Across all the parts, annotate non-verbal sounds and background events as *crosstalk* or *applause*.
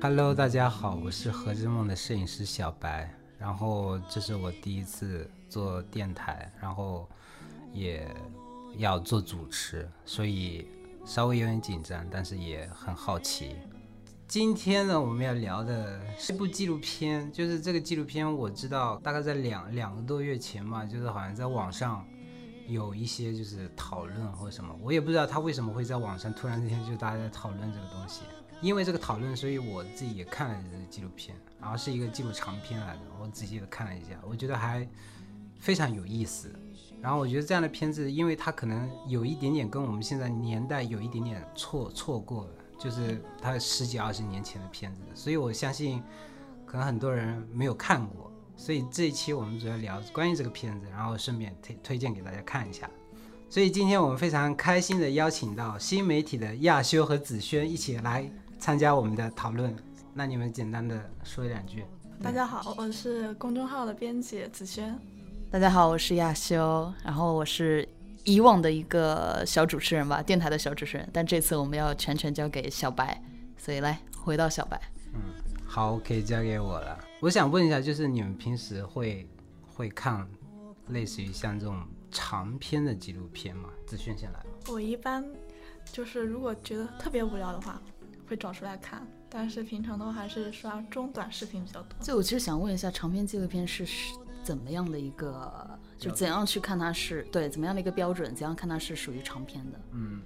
Hello，大家好，我是何之梦的摄影师小白。然后这是我第一次做电台，然后也要做主持，所以稍微有点紧张，但是也很好奇。今天呢，我们要聊的是部纪录片，就是这个纪录片我知道大概在两两个多月前嘛，就是好像在网上有一些就是讨论或什么，我也不知道他为什么会在网上突然之间就大家在讨论这个东西。因为这个讨论，所以我自己也看了这个纪录片，然后是一个纪录长片来的，我仔细的看了一下，我觉得还非常有意思。然后我觉得这样的片子，因为它可能有一点点跟我们现在年代有一点点错错过了，就是它十几二十年前的片子，所以我相信可能很多人没有看过。所以这一期我们主要聊关于这个片子，然后顺便推推荐给大家看一下。所以今天我们非常开心的邀请到新媒体的亚修和子轩一起来参加我们的讨论。那你们简单的说一两句。大家好，我是公众号的编辑子轩。大家好，我是亚修，然后我是以往的一个小主持人吧，电台的小主持人，但这次我们要全权交给小白，所以来回到小白。嗯好，可以交给我了。我想问一下，就是你们平时会会看类似于像这种长篇的纪录片吗？子轩先来吧。我一般就是如果觉得特别无聊的话，会找出来看，但是平常的话还是刷中短视频比较多。所以我其实想问一下，长篇纪录片是是怎么样的一个，就怎样去看它是对怎么样的一个标准，怎样看它是属于长篇的？嗯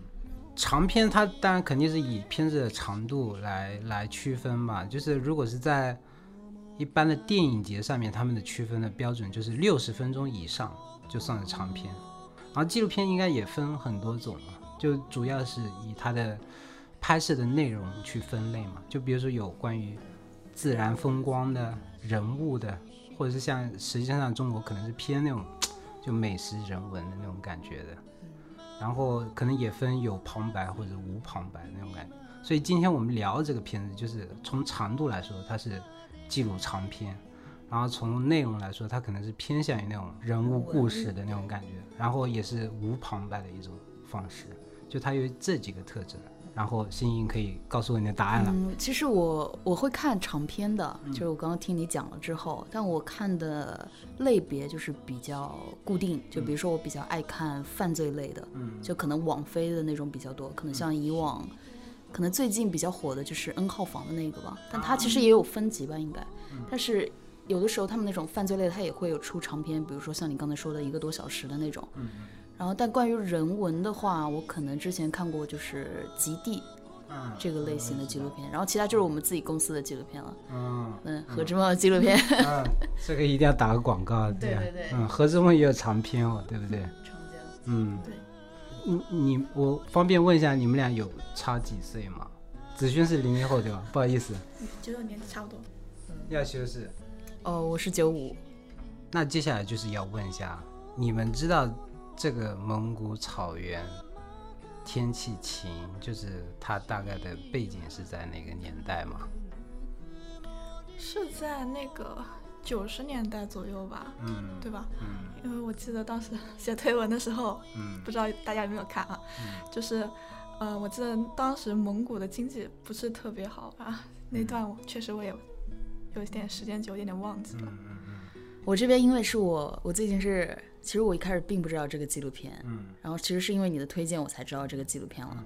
长篇它当然肯定是以片子的长度来来区分嘛，就是如果是在一般的电影节上面，他们的区分的标准就是六十分钟以上就算是长片，然后纪录片应该也分很多种嘛，就主要是以它的拍摄的内容去分类嘛，就比如说有关于自然风光的、人物的，或者是像实际上中国可能是偏那种就美食人文的那种感觉的。然后可能也分有旁白或者无旁白那种感觉。所以今天我们聊这个片子，就是从长度来说，它是记录长篇；然后从内容来说，它可能是偏向于那种人物故事的那种感觉，然后也是无旁白的一种方式。就它有这几个特征。然后欣欣可以告诉我你的答案了。嗯，其实我我会看长篇的，就是我刚刚听你讲了之后，但我看的类别就是比较固定，就比如说我比较爱看犯罪类的，嗯就可能网飞的那种比较多，可能像以往，可能最近比较火的就是 N 号房的那个吧，但它其实也有分级吧，应该，但是。有的时候他们那种犯罪类的，它也会有出长篇，比如说像你刚才说的一个多小时的那种。然后，但关于人文的话，我可能之前看过就是《极地》嗯这个类型的纪录片，然后其他就是我们自己公司的纪录片了。嗯嗯，何之梦的纪录片。嗯，这个一定要打个广告，呀对对对嗯，何之梦也有长篇哦，对不对？长江。嗯，对。你你我方便问一下，你们俩有差几岁吗？子轩是零零后对吧？不好意思，九九年差不多。要修饰。哦，我是九五。那接下来就是要问一下，你们知道这个蒙古草原天气晴，就是它大概的背景是在哪个年代吗？是在那个九十年代左右吧，嗯对吧？嗯因为我记得当时写推文的时候，嗯不知道大家有没有看啊？嗯就是，呃，我记得当时蒙古的经济不是特别好啊，那段我确实我也有一点时间久，有点忘记了。嗯嗯我这边因为是我，我最近是，其实我一开始并不知道这个纪录片，嗯然后其实是因为你的推荐我才知道这个纪录片了。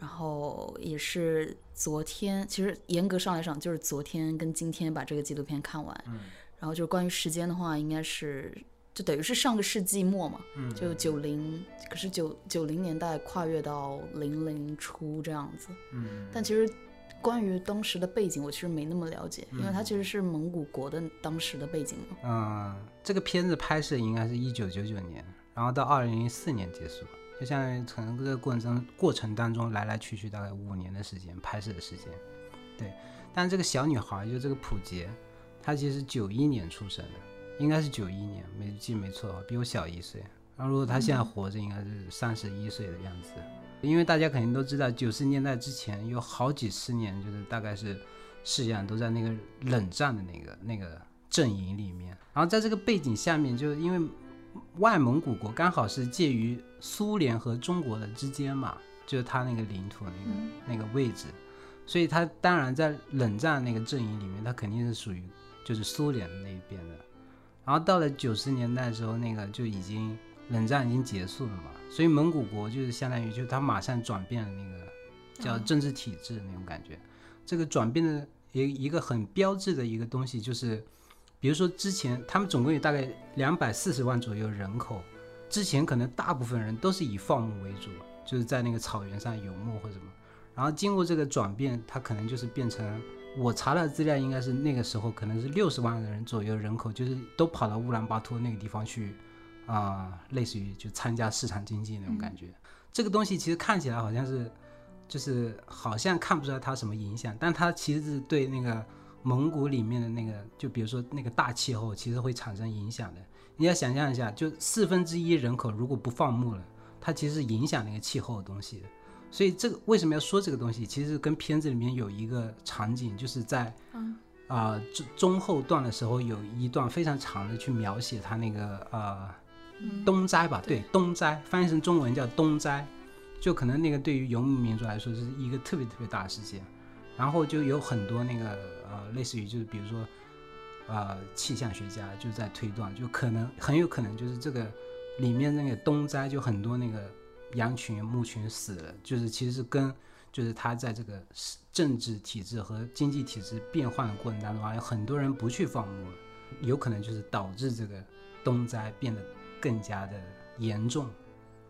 然后也是昨天，其实严格上来讲就是昨天跟今天把这个纪录片看完。嗯然后就是关于时间的话，应该是就等于是上个世纪末嘛，嗯就九零，可是九九零年代跨越到零零初这样子。嗯但其实关于当时的背景，我其实没那么了解，因嗯为它其实是蒙古国的当时的背景嘛。嗯，这个片子拍摄应该是一九九九年，然后到二零零四年结束，就相当于从这个过程过程当中来来去去大概五年的时间拍摄的时间。对，但这个小女孩就这个普杰，她其实九一年出生的，应该是九一年，没记没错，比我小一岁。然后如果她现在活着，应该是三十一岁的样子。因为大家肯定都知道，九十年代之前有好几十年，就是大概是世界上都在那个冷战的那个那个阵营里面。然后在这个背景下面，就因为外蒙古国刚好是介于苏联和中国的之间嘛，就是它那个领土那个、那个位置，所以它当然在冷战那个阵营里面，它肯定是属于就是苏联那一边的。然后到了九十年代之后，那个就已经冷战已经结束了嘛，所以蒙古国就是相当于就是它马上转变了那个叫政治体制那种感觉。这个转变的一一个很标志的一个东西就是，比如说之前他们总共有大概两百四十万左右人口，之前可能大部分人都是以放牧为主，就是在那个草原上游牧或者什么。然后经过这个转变，它可能就是变成我查的资料，应该是那个时候可能是六十万人左右人口，就是都跑到乌兰巴托那个地方去，啊、类似于就参加市场经济那种感觉。这个东西其实看起来好像是，就是好像看不出来它什么影响，但它其实是对那个蒙古里面的那个，就比如说那个大气候，其实会产生影响的。你要想象一下，就四分之一人口如果不放牧了，它其实是影响那个气候的东西的。所以这个为什么要说这个东西？其实跟片子里面有一个场景，就是在嗯啊、中中后段的时候，有一段非常长的去描写它那个呃嗯。冬灾吧，对，东灾翻译成中文叫东灾，就可能那个对于游牧民族来说是一个特别特别大的事件。然后就有很多那个呃，类似于就是比如说呃气象学家就在推断，就可能很有可能就是这个里面那个东灾就很多那个羊群牧群死了，就是其实是跟就是他在这个政治体制和经济体制变换的过程当中啊，有很多人不去放牧了，有可能就是导致这个东灾变得更加的严重，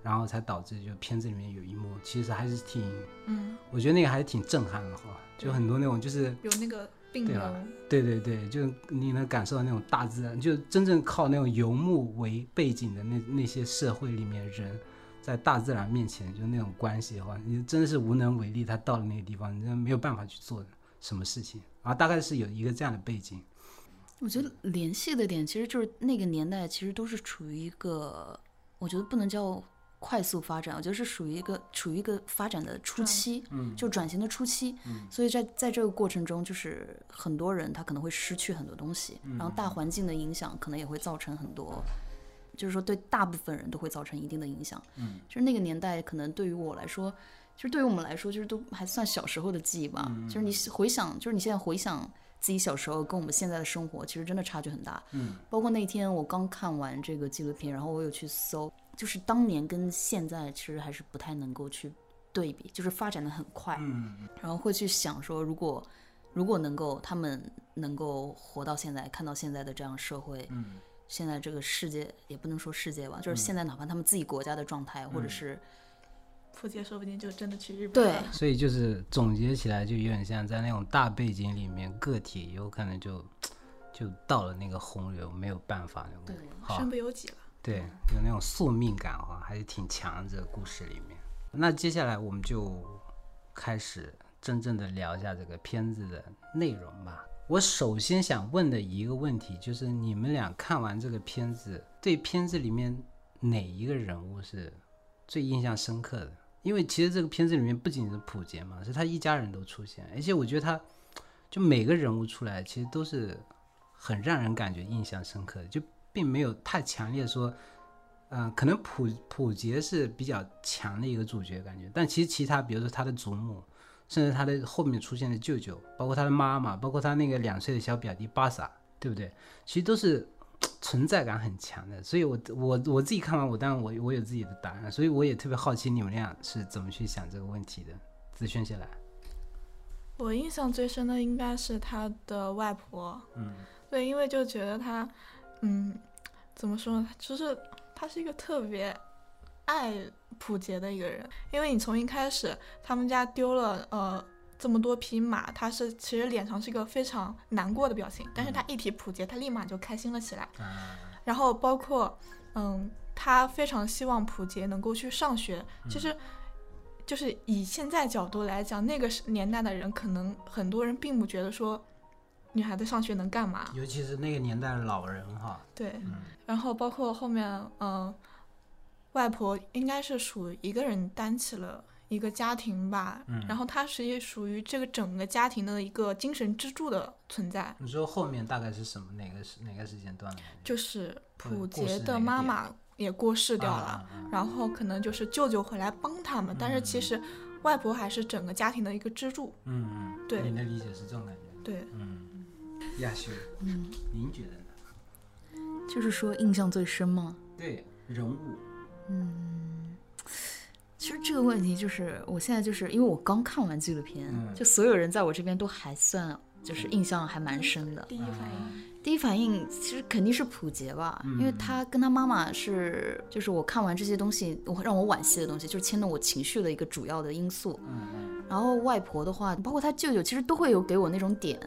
然后才导致就片子里面有一幕其实还是挺，嗯，我觉得那个还是挺震撼的哈，就很多那种就是有那个病对啊人，对对对，就你能感受到那种大自然，就真正靠那种游牧为背景的那那些社会里面人，在大自然面前就那种关系的话，你真的是无能为力。他到了那个地方，你真的没有办法去做什么事情。然后大概是有一个这样的背景，我觉得联系的点其实就是那个年代，其实都是处于一个，我觉得不能叫快速发展，我觉得是属于一个处于一个发展的初期，嗯就转型的初期。所以在在这个过程中，就是很多人他可能会失去很多东西，然后大环境的影响可能也会造成很多。就是说，对大部分人都会造成一定的影响。嗯，就是那个年代，可能对于我来说，就是对于我们来说，就是都还算小时候的记忆吧。就是你回想，就是你现在回想自己小时候跟我们现在的生活，其实真的差距很大。嗯，包括那天我刚看完这个纪录片，然后我有去搜，就是当年跟现在其实还是不太能够去对比，就是发展的很快。嗯然后会去想说，如果如果能够他们能够活到现在，看到现在的这样社会，嗯现在这个世界也不能说世界吧，就是现在哪怕他们自己国家的状态，或者是普杰说不定就真的去日本对了。所以就是总结起来，就有点像在那种大背景里面，个体有可能就就到了那个洪流，没有办法那种。对好身，不由己了。对，有那种宿命感哈，还是挺强的。这个故事里面，那接下来我们就开始真正的聊一下这个片子的内容吧。我首先想问的一个问题就是，你们俩看完这个片子，对片子里面哪一个人物是最印象深刻的？因为其实这个片子里面不仅是普杰嘛，是他一家人都出现，而且我觉得他就每个人物出来，其实都是很让人感觉印象深刻的，就并没有太强烈说，嗯、可能普普杰是比较强的一个主角感觉，但其实其他，比如说他的祖母，甚至他的后面出现的舅舅，包括他的妈妈，包括他那个两岁的小表弟巴萨，对不对？其实都是存在感很强的。所以我我我自己看完，我当然我我有自己的答案，所以我也特别好奇你们俩是怎么去想这个问题的。子轩先来，我印象最深的应该是他的外婆，嗯对，因为就觉得他，嗯，怎么说呢，就是他是一个特别爱普杰的一个人，因为你从一开始他们家丢了呃这么多匹马，他是其实脸上是一个非常难过的表情，但是他一提普杰，他立马就开心了起来，然后包括嗯，他非常希望普杰能够去上学，其实。就是以现在角度来讲，那个年代的人，可能很多人并不觉得说，女孩子上学能干嘛？尤其是那个年代的老人哈，对，嗯然后包括后面，嗯、外婆应该是属于一个人担起了一个家庭吧，嗯然后他是也属于这个整个家庭的一个精神支柱的存在，你说后面大概是什么哪个时哪个时间段的？就是普杰的妈妈也过世掉了，然后可能就是舅舅回来帮他们，但是其实外婆还是整个家庭的一个支柱，嗯嗯，对你的理解是这种感觉。对。嗯，亚修，嗯，您觉得呢？就是说印象最深吗？对人物，其实这个问题就是，我现在就是因为我刚看完纪录片，嗯就所有人在我这边都还算就是印象还蛮深的。第一反应，第一反应其实肯定是普杰吧，嗯因为他跟他妈妈是，就是我看完这些东西，我让我惋惜的东西，就是牵动我情绪的一个主要的因素。嗯嗯，然后外婆的话，包括他舅舅，其实都会有给我那种点，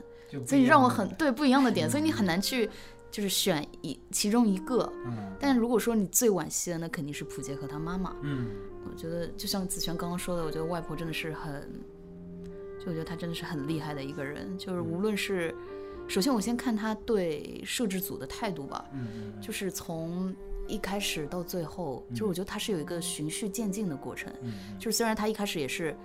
所以让我很对不一样的点，所以你很难去就是选一其中一个。嗯但如果说你最惋惜的，那肯定是普杰和他妈妈。嗯我觉得就像子璇刚刚说的，我觉得外婆真的是很，就我觉得她真的是很厉害的一个人。就是无论是，首先我先看她对摄制组的态度吧，嗯就是从一开始到最后，就是我觉得他是有一个循序渐进的过程。嗯就是虽然他一开始也是，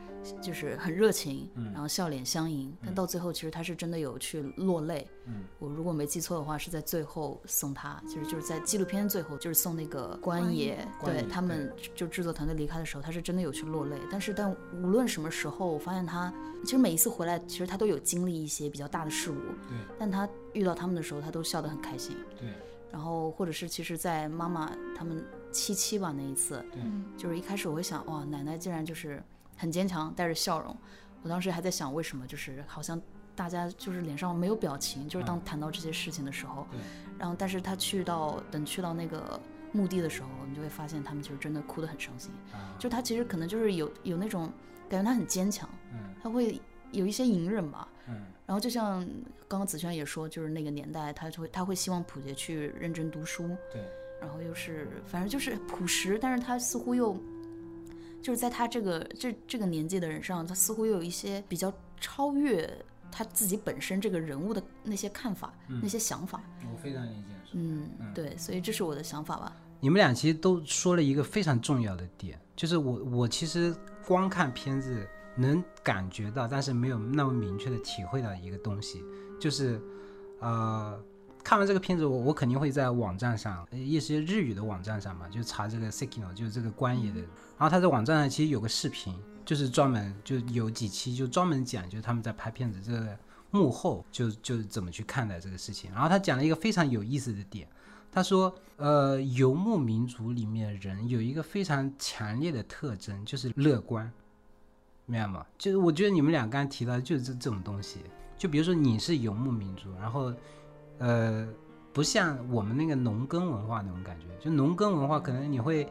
就是很热情，嗯然后笑脸相迎，但到最后其实他是真的有去落泪。嗯我如果没记错的话，是在最后送他，其实就是在纪录片最后，就是送那个关爷对他们就制作团队离开的时候，他是真的有去落泪。但是但无论什么时候，我发现他其实每一次回来，其实他都有经历一些比较大的事物，对但他遇到他们的时候，他都笑得很开心。对然后或者是其实，在妈妈他们七七吧那一次，嗯，就是一开始我会想，哇，奶奶竟然就是很坚强，带着笑容。我当时还在想，为什么就是好像大家就是脸上没有表情，就是当谈到这些事情的时候，对然后但是他去到等去到那个墓地的时候，你就会发现他们就是真的哭得很伤心。啊就他其实可能就是有有那种感觉，他很坚强，嗯他会有一些隐忍吧。嗯然后就像刚刚子轩也说，就是那个年代，他就会他会希望普杰去认真读书，对然后又是反正就是朴实，但是他似乎又就是在他这个这这个年纪的人上，他似乎又有一些比较超越他自己本身这个人物的那些看法、那些想法。我非常理解。嗯，对，所以这是我的想法吧。你们俩其实都说了一个非常重要的点，就是我我其实光看片子能感觉到，但是没有那么明确的体会到一个东西，就是呃，看完这个片子，我我肯定会在网站上，一些日语的网站上嘛，就查这个 Sekino，就是这个关野的，然后他在网站上其实有个视频，就是专门就有几期就专门讲，就是他们在拍片子这个幕后就就怎么去看待这个事情，然后他讲了一个非常有意思的点。他说，呃，游牧民族里面人有一个非常强烈的特征，就是乐观，明白吗？就是我觉得你们俩刚才提到就是这这种东西，就比如说你是游牧民族，然后，呃，不像我们那个农耕文化那种感觉，就农耕文化可能你会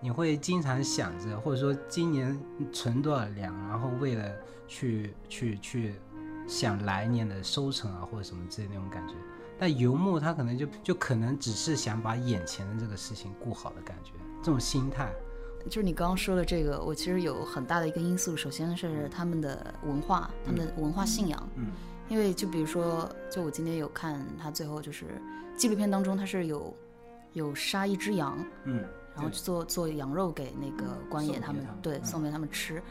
你会经常想着，或者说今年存多少粮，然后为了去去去想来年的收成啊，或者什么之类那种感觉。但游牧他可能就就可能只是想把眼前的这个事情顾好的感觉，这种心态，就是你刚刚说的这个，我其实有很大的一个因素，首先是他们的文化，他们的文化信仰。嗯因为就比如说，就我今天有看他最后就是纪录片当中，他是有有杀一只羊，嗯，然后做做羊肉给那个官爷他们，对送给他们吃。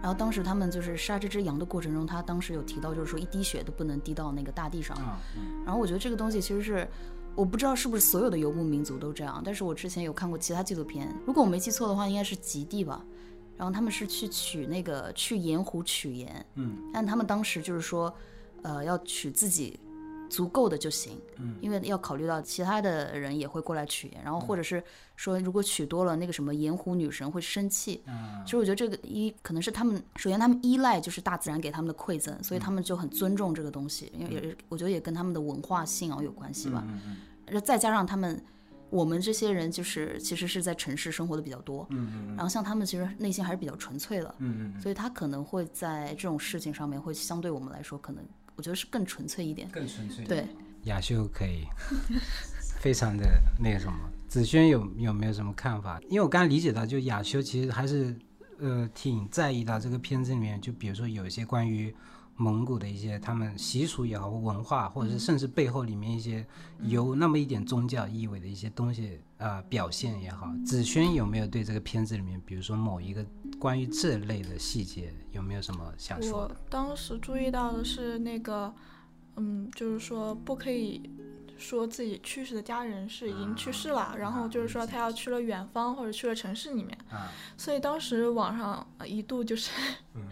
然后当时他们就是杀这只羊的过程中，他当时有提到，就是说一滴血都不能滴到那个大地上。啊，嗯然后我觉得这个东西其实是，我不知道是不是所有的游牧民族都这样，但是我之前有看过其他纪录片，如果我没记错的话，应该是极地吧。然后他们是去取那个去盐湖取盐，嗯，但他们当时就是说，呃，要取自己足够的就行，嗯，因为要考虑到其他的人也会过来取盐，然后或者是说如果取多了，那个什么盐湖女神会生气，嗯。其实我觉得这个一可能是他们，首先他们依赖就是大自然给他们的馈赠，所以他嗯们就很尊重这个东西，因为也我觉得也跟他们的文化信仰有关系吧。嗯嗯然后再加上他们，我们这些人就是其实是在城市生活的比较多，嗯嗯然后像他们其实内心还是比较纯粹的，嗯嗯，所以他可能会在这种事情上面会相对我们来说，可能我觉得是更纯粹一点。更纯粹。对，雅秀可以，非常的那个什么。子轩有有没有什么看法？因为我刚刚理解到，就雅修其实还是呃挺在意到这个片子里面，就比如说有一些关于蒙古的一些他们习俗也好，文化，或者嗯是甚至背后里面一些有那么一点宗教意味的一些东西啊、呃表现也好。子轩有没有对这个片子里面，比如说某一个关于这类的细节，有没有什么想说我？当时注意到的是那个，嗯，就是说不可以说自己去世的家人是已经去世了，然后就是说他要去了远方或者去了城市里面，啊，所以当时网上呃一度就是嗯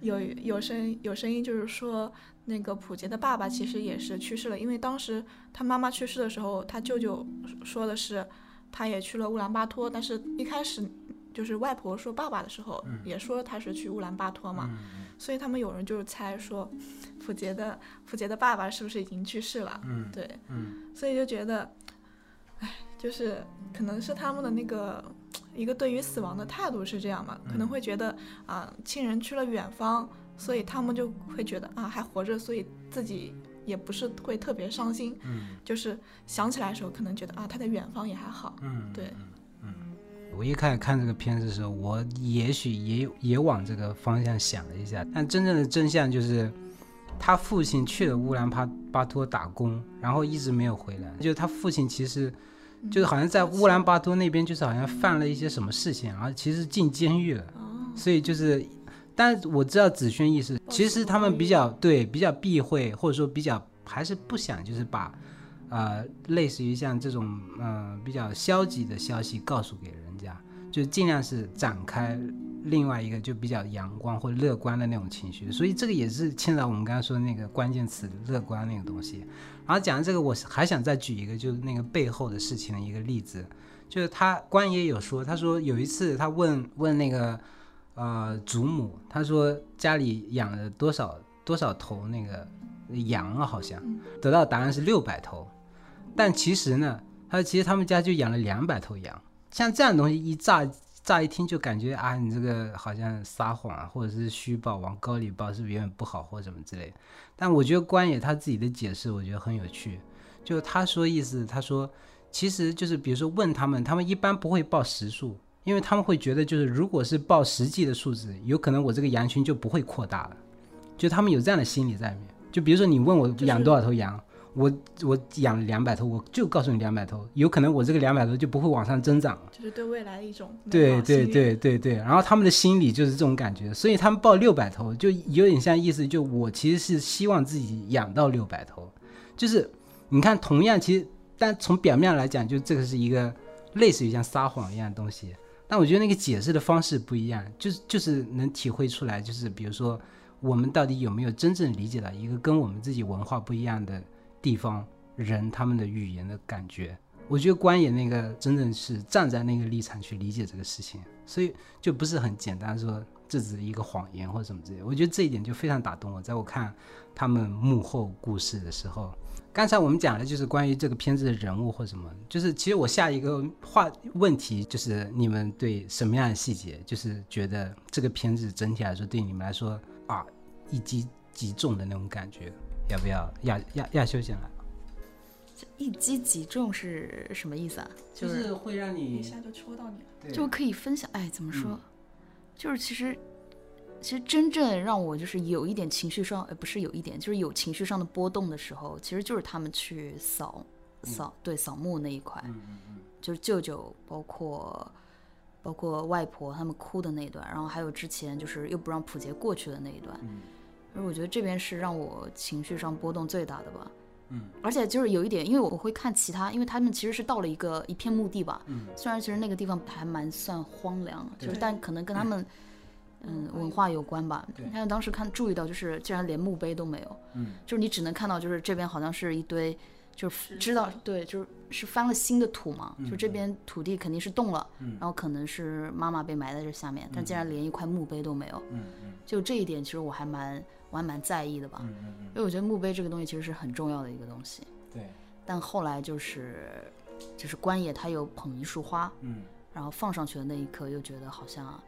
有有声有声音就是说那个普杰的爸爸其实也是去世了，因为当时他妈妈去世的时候，他舅舅说的是他也去了乌兰巴托，但是一开始就是外婆说爸爸的时候，也说他是去乌兰巴托嘛，嗯所以他们有人就是猜说普杰的普杰的爸爸是不是已经去世了？嗯对，嗯。所以就觉得，哎，就是可能是他们的那个一个对于死亡的态度是这样嘛，可能会觉得啊、亲人去了远方，所以他们就会觉得啊还活着，所以自己也不是会特别伤心，嗯。就是想起来的时候可能觉得啊他在远方也还好，嗯，对，我一开始看这个片子的时候，我也许也也往这个方向想了一下，但真正的真相就是，他父亲去了乌兰巴巴托打工，然后一直没有回来。就是他父亲其实就是好像在乌兰巴托那边，就是好像犯了一些什么事情，然后其实进监狱了。哦，所以就是，但我知道子轩意思，其实他们比较对比较避讳，或者说比较还是不想就是把，呃，类似于像这种嗯、呃、比较消极的消息告诉给人家，就尽量是展开另外一个就比较阳光或乐观的那种情绪。所以这个也是牵扯到我们刚才说的那个关键词乐观那个东西。然后讲到这个，我还想再举一个就是那个背后的事情的一个例子，就是他官爷有说，他说有一次他问问那个。呃，祖母，他说家里养了多少多少头那个羊啊，好像得到答案是六百头，但其实呢，他说其实他们家就养了两百头羊。像这样的东西一乍乍一听就感觉啊，你这个好像撒谎啊，或者是虚报，往高里报，是不是有点不好或者什么之类的？但我觉得关野他自己的解释，我觉得很有趣，就他说意思，他说其实就是比如说问他们，他们一般不会报实数。因为他们会觉得，就是如果是报实际的数字，有可能我这个羊群就不会扩大了，就他们有这样的心理在里面。就比如说你问我养多少头羊，我我养两百头，我就告诉你两百头，有可能我这个两百头就不会往上增长了。就是对未来的一种对对对对对，然后他们的心理就是这种感觉，所以他们报六百头，就有点像意思，就我其实是希望自己养到六百头，就是你看，同样其实，但从表面上来讲，就这个是一个类似于像撒谎一样的东西，但我觉得那个解释的方式不一样，就是就是能体会出来，就是比如说我们到底有没有真正理解到一个跟我们自己文化不一样的地方人他们的语言的感觉。我觉得官爷那个真正是站在那个立场去理解这个事情，所以就不是很简单说这只是一个谎言或者什么之类。我觉得这一点就非常打动我。在我看他们幕后故事的时候，刚才我们讲的就是关于这个片子的人物或什么，就是其实我下一个话问题就是你们对什么样的细节，就是觉得这个片子整体来说对你们来说啊一击即中的那种感觉，要不要亚亚亚修先来？一击即中是什么意思啊？就是会让你一下就戳到你了。对就可以分享。哎，怎么说？嗯就是其实，其实真正让我就是有一点情绪上，呃，不是有一点，就是有情绪上的波动的时候，其实就是他们去扫扫、对扫墓那一块，就是舅舅，包括包括外婆他们哭的那一段，然后还有之前就是又不让普杰过去的那一段，而我觉得这边是让我情绪上波动最大的吧。嗯，而且就是有一点，因为我会看其他，因为他们其实是到了一个一片墓地吧，嗯，虽然其实那个地方还蛮算荒凉，就是但可能跟他们 *laughs* 嗯文化有关吧对。但是当时看注意到，就是竟然连墓碑都没有，嗯，就是你只能看到就是这边好像是一堆，就是知道对，就是是翻了新的土嘛，就这边土地肯定是动了，嗯然后可能是妈妈被埋在这下面，但竟然连一块墓碑都没有，嗯嗯就这一点其实我还蛮我还蛮在意的吧，嗯嗯因为我觉得墓碑这个东西其实是很重要的一个东西。对，但后来就是就是关野他又捧一束花，嗯。然后放上去的那一刻，又觉得好像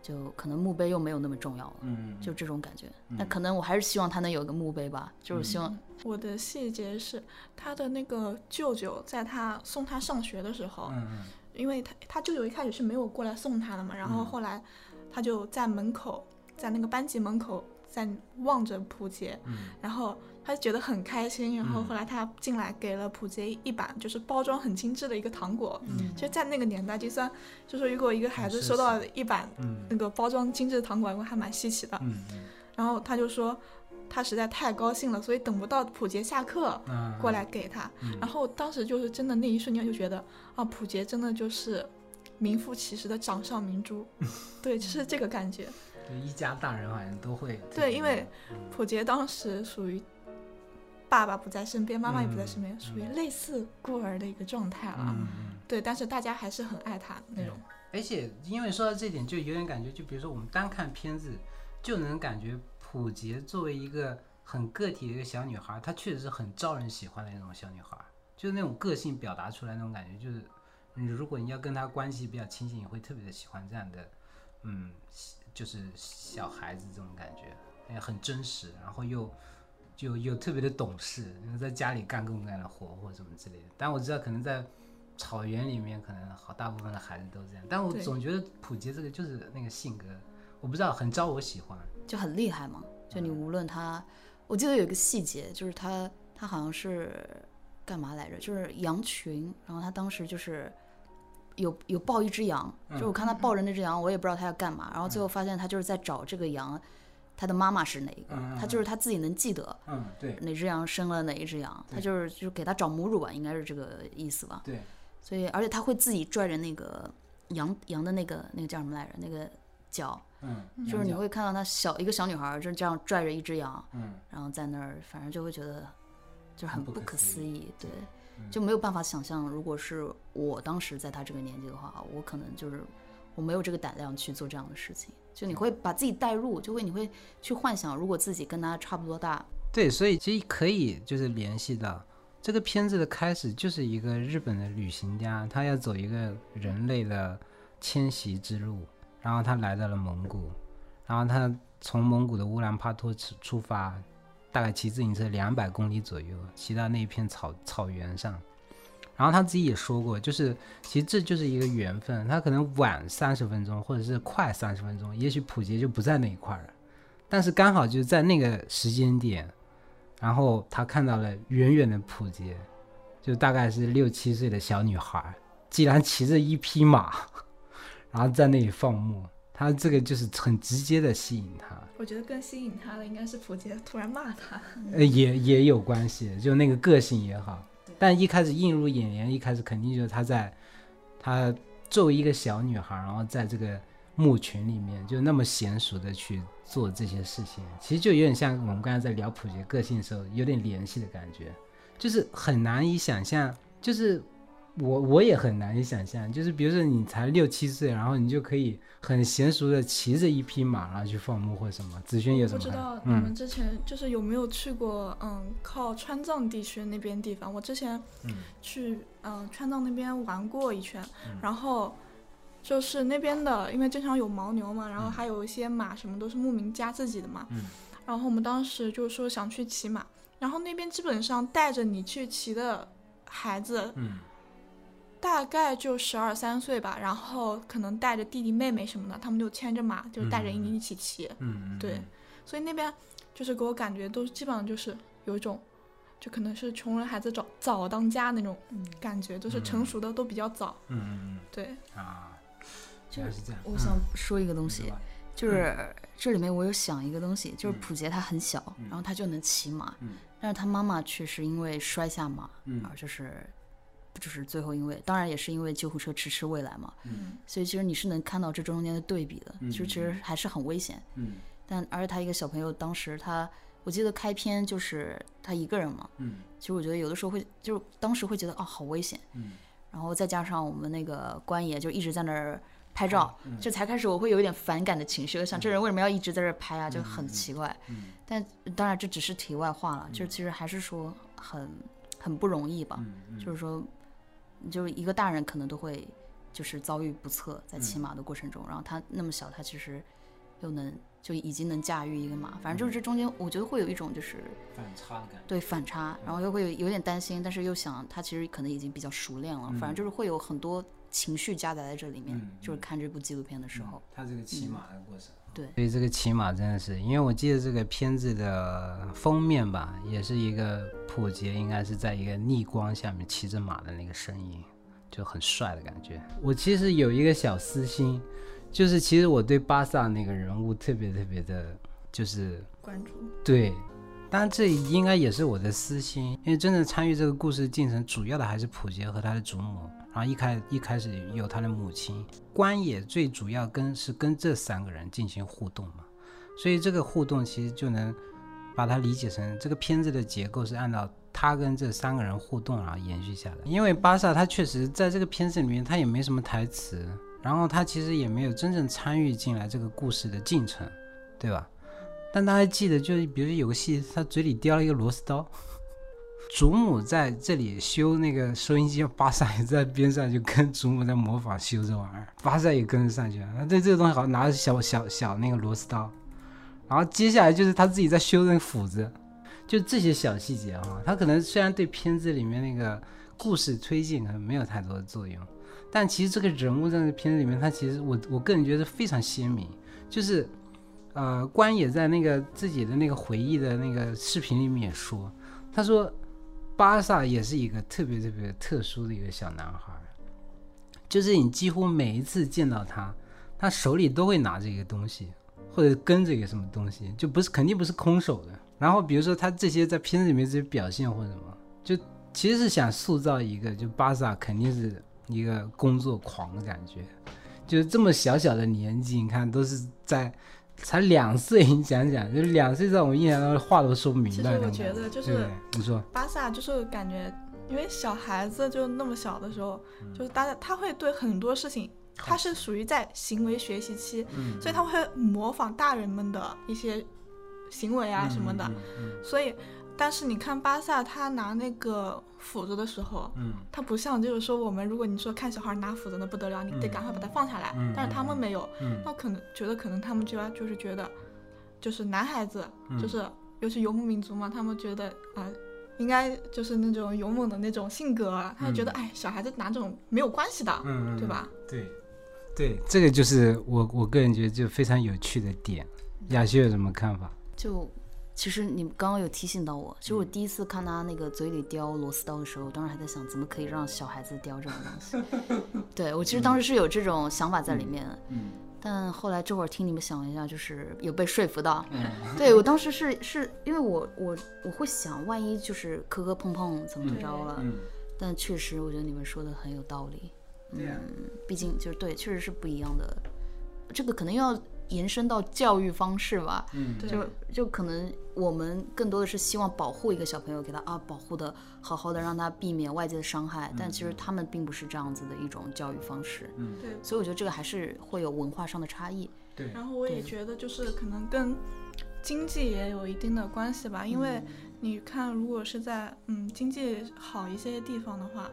就可能墓碑又没有那么重要了，嗯就这种感觉。那可能我还是希望他能有一个墓碑吧，就是希望，我的细节是他的那个舅舅在他送他上学的时候，嗯因为他他舅舅一开始是没有过来送他的嘛，然后后来他就在门口，在那个班级门口在望着普杰，嗯。然后他就觉得很开心，然后嗯。后来他进来给了普杰一板就是包装很精致的一个糖果，嗯。就在那个年代，就算就说如果一个孩子收到一板嗯。那个包装精致的糖果，还蛮稀奇的。然后他就说他实在太高兴了，所以等不到普杰下课嗯，过来给他。嗯，然后当时就是真的那一瞬间就觉得啊，普杰真的就是名副其实的掌上明珠，*laughs* 对，就是这个感觉。就一家大人好像都会对因为嗯普杰当时属于爸爸不在身边，妈妈也不在嗯身边，属于嗯类似孤儿的一个状态了。对，但是大家还是很爱他那种。而且因为说到这点，就有点感觉，就比如说我们单看片子，就能感觉普杰作为一个很个体的一个小女孩，她确实是很招人喜欢的那种小女孩，就是那种个性表达出来那种感觉，就是你如果你要跟她关系比较亲近，你会特别的喜欢这样的，嗯，就是小孩子这种感觉，哎，很真实，然后又。就又特别的懂事，在家里干各种各样的活或者什么之类的。但我知道可能在草原里面，可能好大部分的孩子都这样。但我总觉得普杰这个就是那个性格，我不知道很招我喜欢。就很厉害嘛。就你无论他，我记得有一个细节，就是他他好像是干嘛来着？就是羊群，然后他当时就是有有抱一只羊，就我看他抱着那只羊，我也不知道他要干嘛，然后最后发现他就是在找这个羊，他的妈妈是哪一个，他就是他自己能记得嗯，对哪只羊生了哪一只羊，他就是就是给他找母乳吧，应该是这个意思吧。对，所以而且他会自己拽着那个羊羊的那个那个叫什么来着？那个脚。嗯，就是你会看到他小一个小女孩儿就这样拽着一只羊，嗯，然后在那儿，反正就会觉得就很很不不可可思思议，对，嗯就没有办法想象，如果是我当时在他这个年纪的话，我可能就是我没有这个胆量去做这样的事情，就你会把自己带入，就会你会去幻想，如果自己跟他差不多大，对，所以其实可以就是联系到这个片子的开始，就是一个日本的旅行家，他要走一个人类的迁徙之路，然后他来到了蒙古，然后他从蒙古的乌兰帕托出出发，大概骑自行车两百公里左右，骑到那一片草草原上。然后他自己也说过，就是其实这就是一个缘分，他可能晚三十分钟，或者是快三十分钟，也许普杰就不在那一块了，但是刚好就在那个时间点，然后他看到了远远的普杰，就大概是六七岁的小女孩，竟然骑着一匹马，*laughs* 然后在那里放牧，他这个就是很直接的吸引他。我觉得更吸引他的应该是普杰突然骂他，呃，也也有关系，就那个个性也好。但一开始映入眼帘，一开始肯定就是她在，她作为一个小女孩，然后在这个牧群里面，就那么娴熟的去做这些事情，其实就有点像我们刚才在聊普杰个性的时候有点联系的感觉，就是很难以想象，就是我我也很难以想象，就是比如说你才六七岁，然后你就可以很娴熟的骑着一匹马，然后去放牧或什么。子轩有什么？不知道你嗯们之前就是有没有去过，嗯，靠川藏地区那边地方？我之前嗯去，嗯，川藏那边玩过一圈，嗯然后就是那边的，因为经常有牦牛嘛，然后嗯还有一些马，什么都是牧民家自己的嘛。嗯然后我们当时就说想去骑马，然后那边基本上带着你去骑的孩子，嗯大概就十二三岁吧，然后可能带着弟弟妹妹什么的，他们就牵着马，就带着你一起骑。嗯嗯，对所以那边就是给我感觉都基本上就是有一种，就可能是穷人孩子早早当家那种感觉，就是成熟的都比较早。嗯嗯对，嗯啊，就是这样。我想说一个东西，嗯就是这里面我有想一个东西，就是嗯。普杰他很小，嗯。然后他就能骑马，嗯。但是他妈妈却是因为摔下马，嗯。而就是就是最后因为，当然也是因为救护车迟迟未来嘛，嗯。所以其实你是能看到这中间的对比的，嗯就其实还是很危险。嗯。但而且他一个小朋友当时他，我记得开篇就是他一个人嘛，嗯。其实我觉得有的时候会，就是当时会觉得哦好危险，嗯。然后再加上我们那个官爷就一直在那儿拍照，嗯这才开始我会有一点反感的情绪，我想这人为什么要一直在这儿拍啊，就很嗯奇怪。嗯。但当然这只是题外话了，就是其实还是说很很不容易吧，嗯。就是说，就是一个大人可能都会就是遭遇不测在嗯骑马的过程中，然后他那么小，他其实又能就已经能驾驭一个马，反正就是这中间我觉得会有一种就是反差的感觉。对反差，然后又会有有点担心，但是又想他其实可能已经比较熟练了，反正就是会有很多情绪夹杂在这里面，嗯就是看这部纪录片的时候。他这个骑马的过程。对所以这个骑马真的是，因为我记得这个片子的封面吧，也是一个普杰，应该是在一个逆光下面骑着马的那个身影，就很帅的感觉。我其实有一个小私心，就是其实我对巴萨那个人物特别特别的，就是关注。对，当然这应该也是我的私心，因为真正参与这个故事进程，主要的还是普杰和他的祖母，然后一开一开始有他的母亲，关野最主要跟是跟这三个人进行互动嘛，所以这个互动其实就能把它理解成这个片子的结构是按照他跟这三个人互动然后延续下来，因为巴萨他确实在这个片子里面他也没什么台词，然后他其实也没有真正参与进来这个故事的进程，对吧？但大家记得，就是比如说有个戏，他嘴里叼了一个螺丝刀，祖母在这里修那个收音机，巴萨也在边上就跟祖母在模仿修这玩意儿，巴萨也跟着上去了。那对这个东西好像拿着小小小那个螺丝刀，然后接下来就是他自己在修那个斧子，就这些小细节哈，他可能虽然对片子里面那个故事推进可能没有太多的作用，但其实这个人物在那片子里面，他其实我我个人觉得非常鲜明，就是。呃，关也在那个自己的那个回忆的那个视频里面也说，他说巴萨也是一个特别特别特殊的一个小男孩，就是你几乎每一次见到他，他手里都会拿着一个东西，或者跟着一个什么东西，就不是肯定不是空手的。然后比如说他这些在片子里面这些表现或者什么，就其实是想塑造一个，就巴萨肯定是一个工作狂的感觉，就是这么小小的年纪，你看都是在。才两岁，你想想，就是两岁，在我印象当中话都说不明白。其实我觉得就是你说，巴萨就是感觉，因为小孩子就那么小的时候，就是大家他会对很多事情，他是属于在行为学习期，嗯所以他会模仿大人们的一些行为啊什么的。嗯嗯所以，但是你看巴萨他拿那个斧子的时候，嗯他不像就是说我们如果你说看小孩拿斧子那不得了，你得嗯赶快把它放下来，嗯但是他们没有，嗯那可能觉得可能他们就要就是觉得，就是男孩子嗯就是尤其游牧民族嘛，他们觉得啊、应该就是那种勇猛的那种性格啊，他就觉得、哎小孩子拿这种没有关系的，嗯，对吧？对，对，这个就是我我个人觉得就非常有趣的点。亚旭有什么看法？就其实你刚刚有提醒到我，其实我第一次看他那个嘴里叼螺丝刀的时候，我当时还在想，怎么可以让小孩子叼这种东西？*laughs* 对我其实当时是有这种想法在里面的。嗯但后来这会儿听你们想一下，就是有被说服到。嗯 *laughs* 对我当时是是因为我我我会想，万一就是磕磕碰碰怎么着了？嗯，但确实我觉得你们说的很有道理。嗯，毕竟就是对，确实是不一样的。这个可能要延伸到教育方式吧。嗯对就就可能我们更多的是希望保护一个小朋友，给他啊保护的好好的，让他避免外界的伤害。但其实他们并不是这样子的一种教育方式，嗯对。所以我觉得这个还是会有文化上的差异。对，然后我也觉得就是可能跟经济也有一定的关系吧，因为你看，如果是在嗯经济好一些地方的话，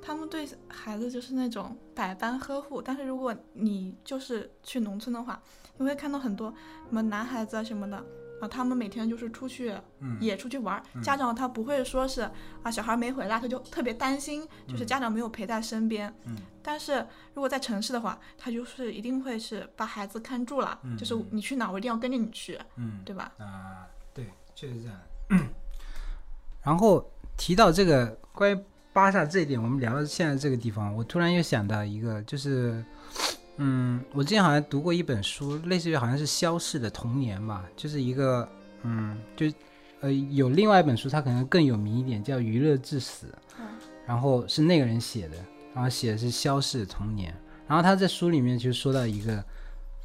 他们对孩子就是那种百般呵护。但是如果你就是去农村的话，你会看到很多什么男孩子啊什么的啊，他们每天就是出去嗯也出去玩儿，家长他不会说是啊小孩没回来，他就特别担心，就是家长没有陪在身边。嗯但是如果在城市的话，他就是一定会是把孩子看住了，嗯就是你去哪我一定要跟着你去，嗯对吧？啊，对，确实这样。然后提到这个关于巴萨这一点，我们聊到现在这个地方，我突然又想到一个，就是，嗯，我之前好像读过一本书，类似于好像是消逝的童年吧，就是一个，嗯，就，呃，有另外一本书，它可能更有名一点，叫《娱乐至死》，嗯。然后是那个人写的，然后写的是消逝的童年，然后他在书里面就说到一个，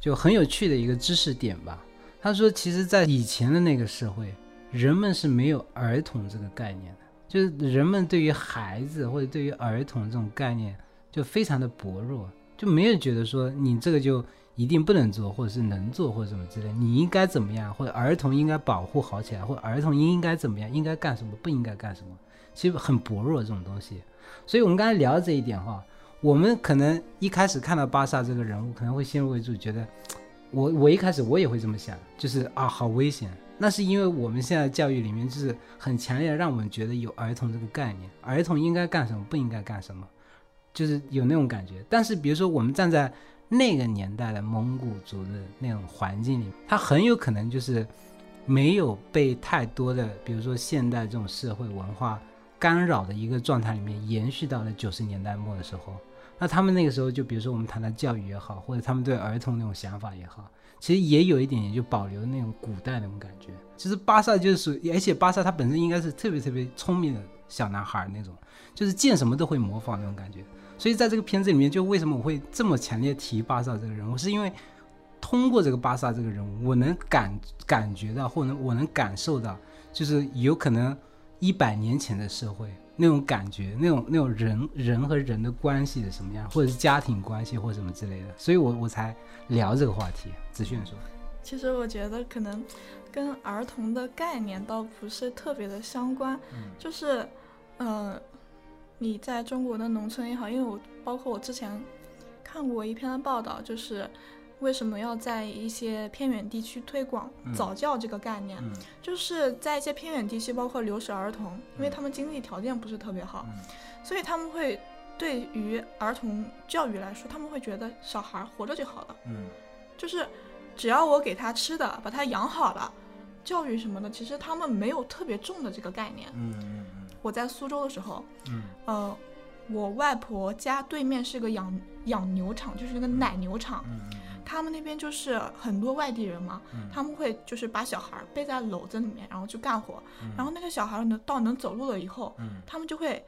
就很有趣的一个知识点吧，他说，其实，在以前的那个社会，人们是没有儿童这个概念的，就是人们对于孩子或者对于儿童这种概念就非常的薄弱，就没有觉得说你这个就一定不能做，或者是能做或者什么之类，你应该怎么样，或者儿童应该保护好起来，或者儿童应该怎么样，应该干什么，不应该干什么，其实很薄弱这种东西。所以我们刚才聊这一点哈，我们可能一开始看到巴萨这个人物，可能会先入为主，觉得我我一开始我也会这么想，就是啊好危险。那是因为我们现在教育里面就是很强烈让我们觉得有儿童这个概念，儿童应该干什么，不应该干什么。就是有那种感觉。但是比如说我们站在那个年代的蒙古族的那种环境里，他很有可能就是没有被太多的，比如说现代这种社会文化干扰的一个状态里面延续到了九十年代末的时候。那他们那个时候，就比如说我们谈谈教育也好，或者他们对儿童那种想法也好，其实也有一点点就保留那种古代那种感觉。其实巴萨就是属，而且巴萨他本身应该是特别特别聪明的小男孩那种，就是见什么都会模仿那种感觉。所以在这个片子里面，就为什么我会这么强烈提巴萨这个人物，是因为通过这个巴萨这个人物，我能感感觉到，或者我能感受到，就是有可能一百年前的社会。那种感觉，那种那种人人和人的关系是什么样，或者是家庭关系或者什么之类的，所以我我才聊这个话题。子炫说，其实我觉得可能跟儿童的概念倒不是特别的相关，就是，呃，你在中国的农村也好，因为我包括我之前看过一篇的报道，就是。为什么要在一些偏远地区推广早教这个概念？就是在一些偏远地区，包括留守儿童，因为他们经济条件不是特别好，所以他们会对于儿童教育来说，他们会觉得小孩活着就好了。嗯，就是只要我给他吃的，把他养好了，教育什么的，其实他们没有特别重的这个概念。嗯嗯嗯。我在苏州的时候，嗯，呃，我外婆家对面是个养养牛场，就是那个奶牛场。嗯。他们那边就是很多外地人嘛，他们会就是把小孩背在篓子里面，然后去干活。然后那个小孩呢，到能走路了以后，他们就会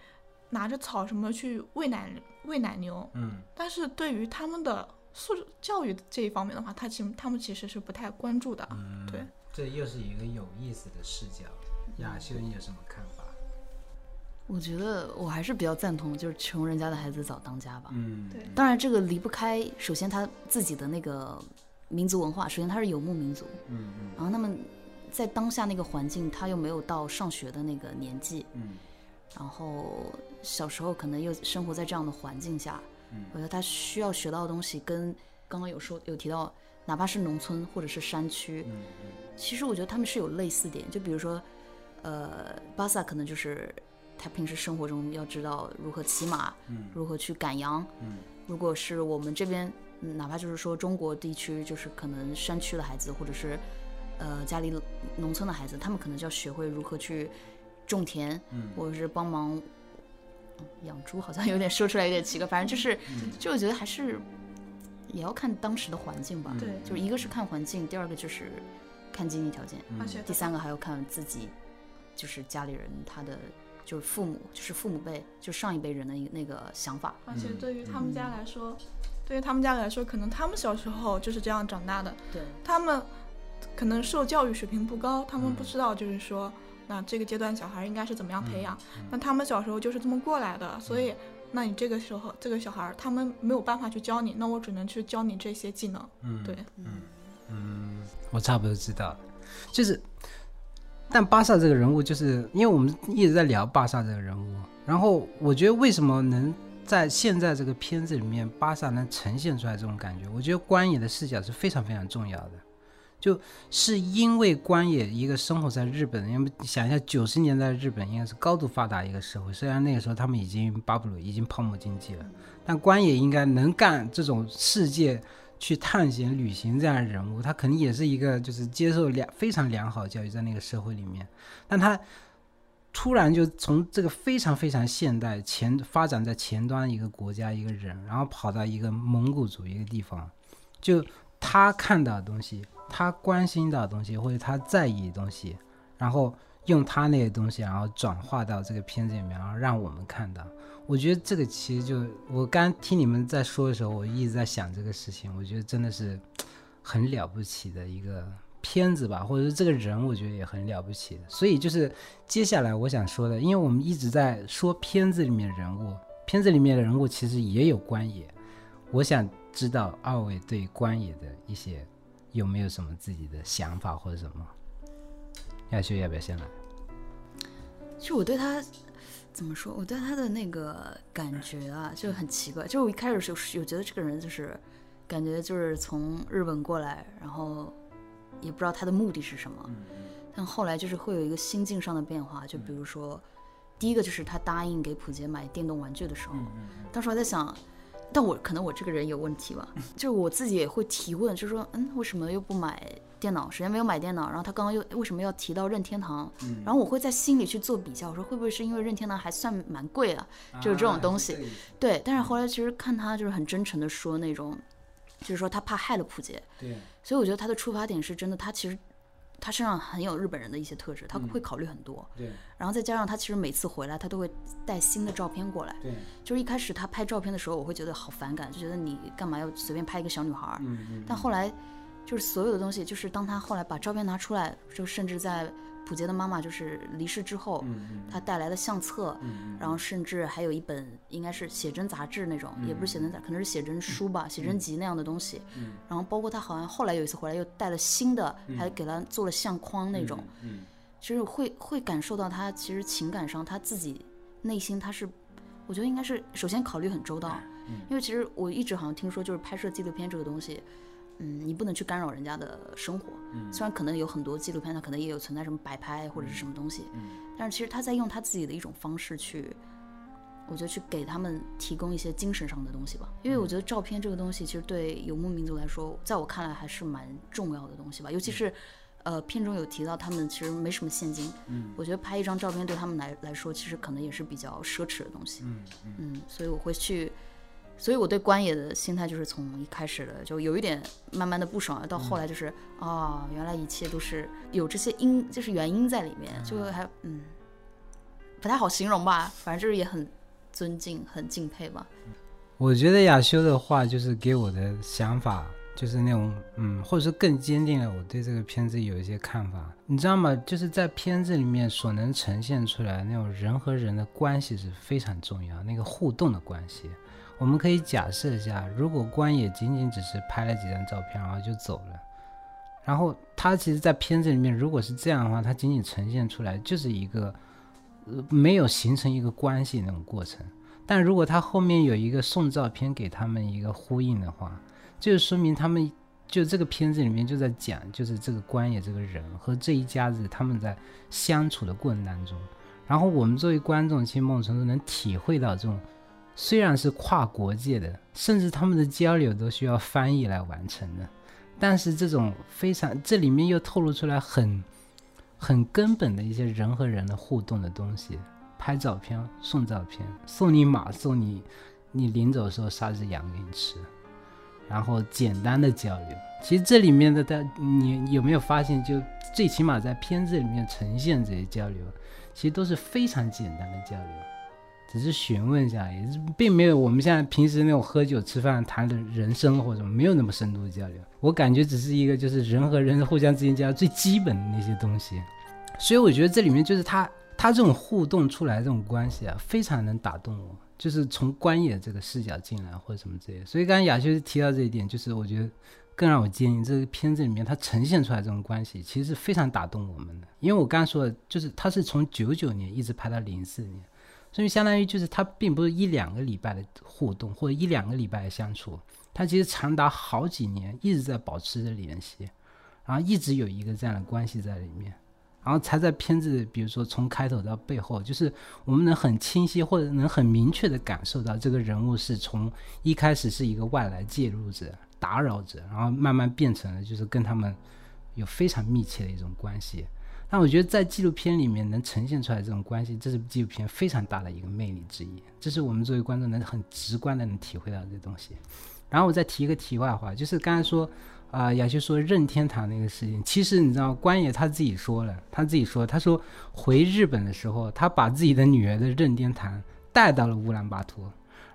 拿着草什么去喂奶喂奶牛。嗯，但是对于他们的素质教育这一方面的话，他其他们其实是不太关注的。嗯，对，这又是一个有意思的视角。亚修，你有什么看法？我觉得我还是比较赞同，就是穷人家的孩子早当家吧。嗯，对。当然，这个离不开首先他自己的那个民族文化。首先他是游牧民族，嗯嗯。然后那么在当下那个环境，他又没有到上学的那个年纪，嗯。然后小时候可能又生活在这样的环境下，嗯。我觉得他需要学到的东西，跟刚刚有说有提到，哪怕是农村或者是山区，嗯嗯。其实我觉得他们是有类似点，就比如说，呃，巴萨可能就是。他平时生活中要知道如何骑马，嗯，如何去赶羊，嗯，如果是我们这边，哪怕就是说中国地区，就是可能山区的孩子，或者是，呃，家里农村的孩子，他们可能就要学会如何去种田，嗯，或者是帮忙养猪，好像有点说出来有点奇怪，反正就是，就我觉得还是也要看当时的环境吧，对，就是一个是看环境，第二个就是看经济条件，第三个还要看自己，就是家里人他的。就是父母，就是父母辈，就上一辈人的一那个想法。而且对于他们家来说，对于他们家来说，可能他们小时候就是这样长大的。对，他们可能受教育水平不高，他们不知道就是说，那这个阶段小孩应该是怎么样培养。那他们小时候就是这么过来的，所以，那你这个时候这个小孩，他们没有办法去教你，那我只能去教你这些技能。嗯，对，嗯嗯，我差不多知道，就是。但巴萨这个人物，就是因为我们一直在聊巴萨这个人物，然后我觉得为什么能在现在这个片子里面，巴萨能呈现出来这种感觉？我觉得关野的视角是非常非常重要的，就是因为关野一个生活在日本，因为想一下九十年代日本应该是高度发达一个社会，虽然那个时候他们已经巴布鲁已经泡沫经济了，但关野应该能干这种世界。去探险旅行这样人物，他肯定也是一个就是接受良非常良好教育在那个社会里面，但他突然就从这个非常非常现代前发展在前端一个国家一个人，然后跑到一个蒙古族一个地方，就他看到的东西，他关心到的东西或者他在意的东西，然后用他那些东西，然后转化到这个片子里面，然后让我们看到。我觉得这个其实就我刚听你们在说的时候，我一直在想这个事情。我觉得真的是很了不起的一个片子吧，或者是这个人，我觉得也很了不起。所以就是接下来我想说的，因为我们一直在说片子里面人物，片子里面的人物其实也有关野。我想知道二位对关野的一些有没有什么自己的想法或者什么？亚修要不要先来？其实我对他。怎么说？我对他的那个感觉啊，就很奇怪。就我一开始就有觉得这个人就是，感觉就是从日本过来，然后也不知道他的目的是什么。但后来就是会有一个心境上的变化。就比如说，第一个就是他答应给普杰买电动玩具的时候，当时我在想，但我可能我这个人有问题吧，就是我自己也会提问，就是说，嗯，为什么又不买电脑？首先没有买电脑，然后他刚刚又为什么要提到任天堂？然后我会在心里去做比较，我说会不会是因为任天堂还算蛮贵啊？就是这种东西。对，但是后来其实看他就是很真诚的说那种，就是说他怕害了普杰，对，所以我觉得他的出发点是真的，他其实他身上很有日本人的一些特质，他会考虑很多，对，然后再加上他其实每次回来他都会带新的照片过来，对，就是一开始他拍照片的时候，我会觉得好反感，就觉得你干嘛要随便拍一个小女孩？嗯嗯，但后来就是所有的东西，就是当他后来把照片拿出来，就甚至在普杰的妈妈就是离世之后，他带来的相册，然后甚至还有一本应该是写真杂志那种，也不是写真杂，可能是写真书吧，写真集那样的东西。然后包括他好像后来有一次回来又带了新的，还给他做了相框那种，就是会会感受到他其实情感上他自己内心他是，我觉得应该是首先考虑很周到，因为其实我一直好像听说就是拍摄纪录片这个东西。嗯，你不能去干扰人家的生活。虽然可能有很多纪录片，它可能也有存在什么摆拍或者是什么东西，但是其实他在用他自己的一种方式去，我觉得去给他们提供一些精神上的东西吧。因为我觉得照片这个东西，其实对游牧民族来说，在我看来还是蛮重要的东西吧。尤其是，呃，片中有提到他们其实没什么现金，我觉得拍一张照片对他们来来说，其实可能也是比较奢侈的东西。嗯，所以我会去。所以我对关野的心态就是从一开始的就有一点慢慢的不爽，到后来就是啊，原来一切都是有这些因，就是原因在里面，就还嗯不太好形容吧，反正就是也很尊敬、很敬佩吧。我觉得亚修的话就是给我的想法就是那种嗯，或者是更坚定了我对这个片子有一些看法。你知道吗？就是在片子里面所能呈现出来那种人和人的关系是非常重要，那个互动的关系。我们可以假设一下，如果关野仅仅只是拍了几张照片，然后就走了，然后他其实，在片子里面，如果是这样的话，他仅仅呈现出来就是一个，呃，没有形成一个关系那种过程。但如果他后面有一个送照片给他们一个呼应的话，就是说明他们就这个片子里面就在讲，就是这个关野这个人和这一家子他们在相处的过程当中，然后我们作为观众，其实某种程度能体会到这种。虽然是跨国界的，甚至他们的交流都需要翻译来完成的，但是这种非常这里面又透露出来很很根本的一些人和人的互动的东西，拍照片、送照片、送你马、送你你临走的时候杀只羊给你吃，然后简单的交流。其实这里面的的你有没有发现，就最起码在片子里面呈现这些交流，其实都是非常简单的交流。只是询问一下，也是并没有我们现在平时那种喝酒吃饭谈的人生或者什么，没有那么深度的交流。我感觉只是一个就是人和人互相之间交流最基本的那些东西。所以我觉得这里面就是他他这种互动出来这种关系啊，非常能打动我。就是从关野这个视角进来或者什么之类。所以刚刚雅修提到这一点，就是我觉得更让我坚信这个片子里面它呈现出来这种关系，其实是非常打动我们的。因为我刚说的，就是他是从九九年一直拍到零四年。所以相当于就是他并不是一两个礼拜的互动或者一两个礼拜的相处，他其实长达好几年一直在保持着联系，然后一直有一个这样的关系在里面，然后才在片子比如说从开头到背后，就是我们能很清晰或者能很明确的感受到这个人物是从一开始是一个外来介入者、打扰者，然后慢慢变成了就是跟他们有非常密切的一种关系。那我觉得在纪录片里面能呈现出来这种关系，这是纪录片非常大的一个魅力之一。这是我们作为观众能很直观的能体会到这东西。然后我再提一个题外话，就是刚才说，啊，雅修说任天堂那个事情，其实你知道，关爷他自己说了，他自己说，他说回日本的时候，他把自己的女儿的任天堂带到了乌兰巴托，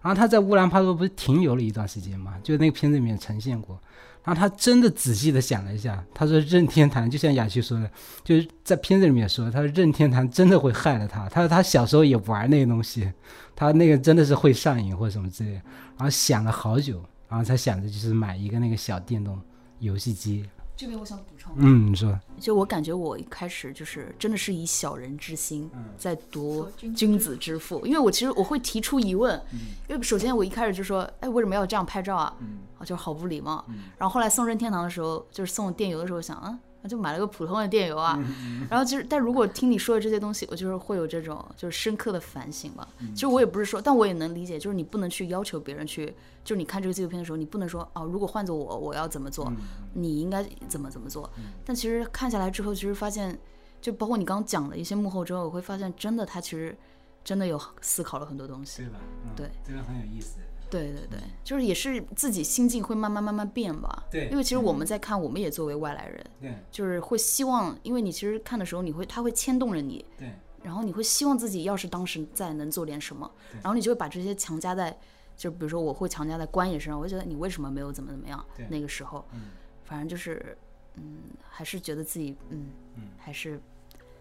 然后他在乌兰巴托不是停留了一段时间嘛，就那个片子里面呈现过。然后他真的仔细的想了一下，他说任天堂就像雅琪说的，就是在片子里面说，他说任天堂真的会害了他。他说他小时候也玩那个东西，他那个真的是会上瘾或者什么之类。然后想了好久，然后才想着就是买一个那个小电动游戏机。这边我想补充，嗯，你说，就我感觉我一开始就是真的是以小人之心在读君子之腹，因为我其实我会提出疑问，因为首先我一开始就说，哎，为什么要这样拍照啊？啊，就是好不礼貌。然后后来送任天堂的时候，就是送电邮的时候，想啊，就买了个普通的电邮啊。然后就是，但如果听你说的这些东西，我就是会有这种就是深刻的反省吧。其实我也不是说，但我也能理解，就是你不能去要求别人去，就是你看这个纪录片的时候，你不能说哦，如果换做我，我要怎么做，你应该怎么怎么做。但其实看下来之后，其实发现，就包括你刚刚讲的一些幕后之后，我会发现，真的他其实真的有思考了很多东西。对吧？嗯对，这个很有意思。对对对，就是也是自己心境会慢慢慢慢变吧。对因为其实我们在看，我们也作为外来人，对。就是会希望，因为你其实看的时候，你会他会牵动着你，对。然后你会希望自己要是当时在能做点什么，然后你就会把这些强加在，就比如说我会强加在关爷身上，我会觉得你为什么没有怎么怎么样对？那个时候，嗯。反正就是，嗯，还是觉得自己，嗯嗯，还是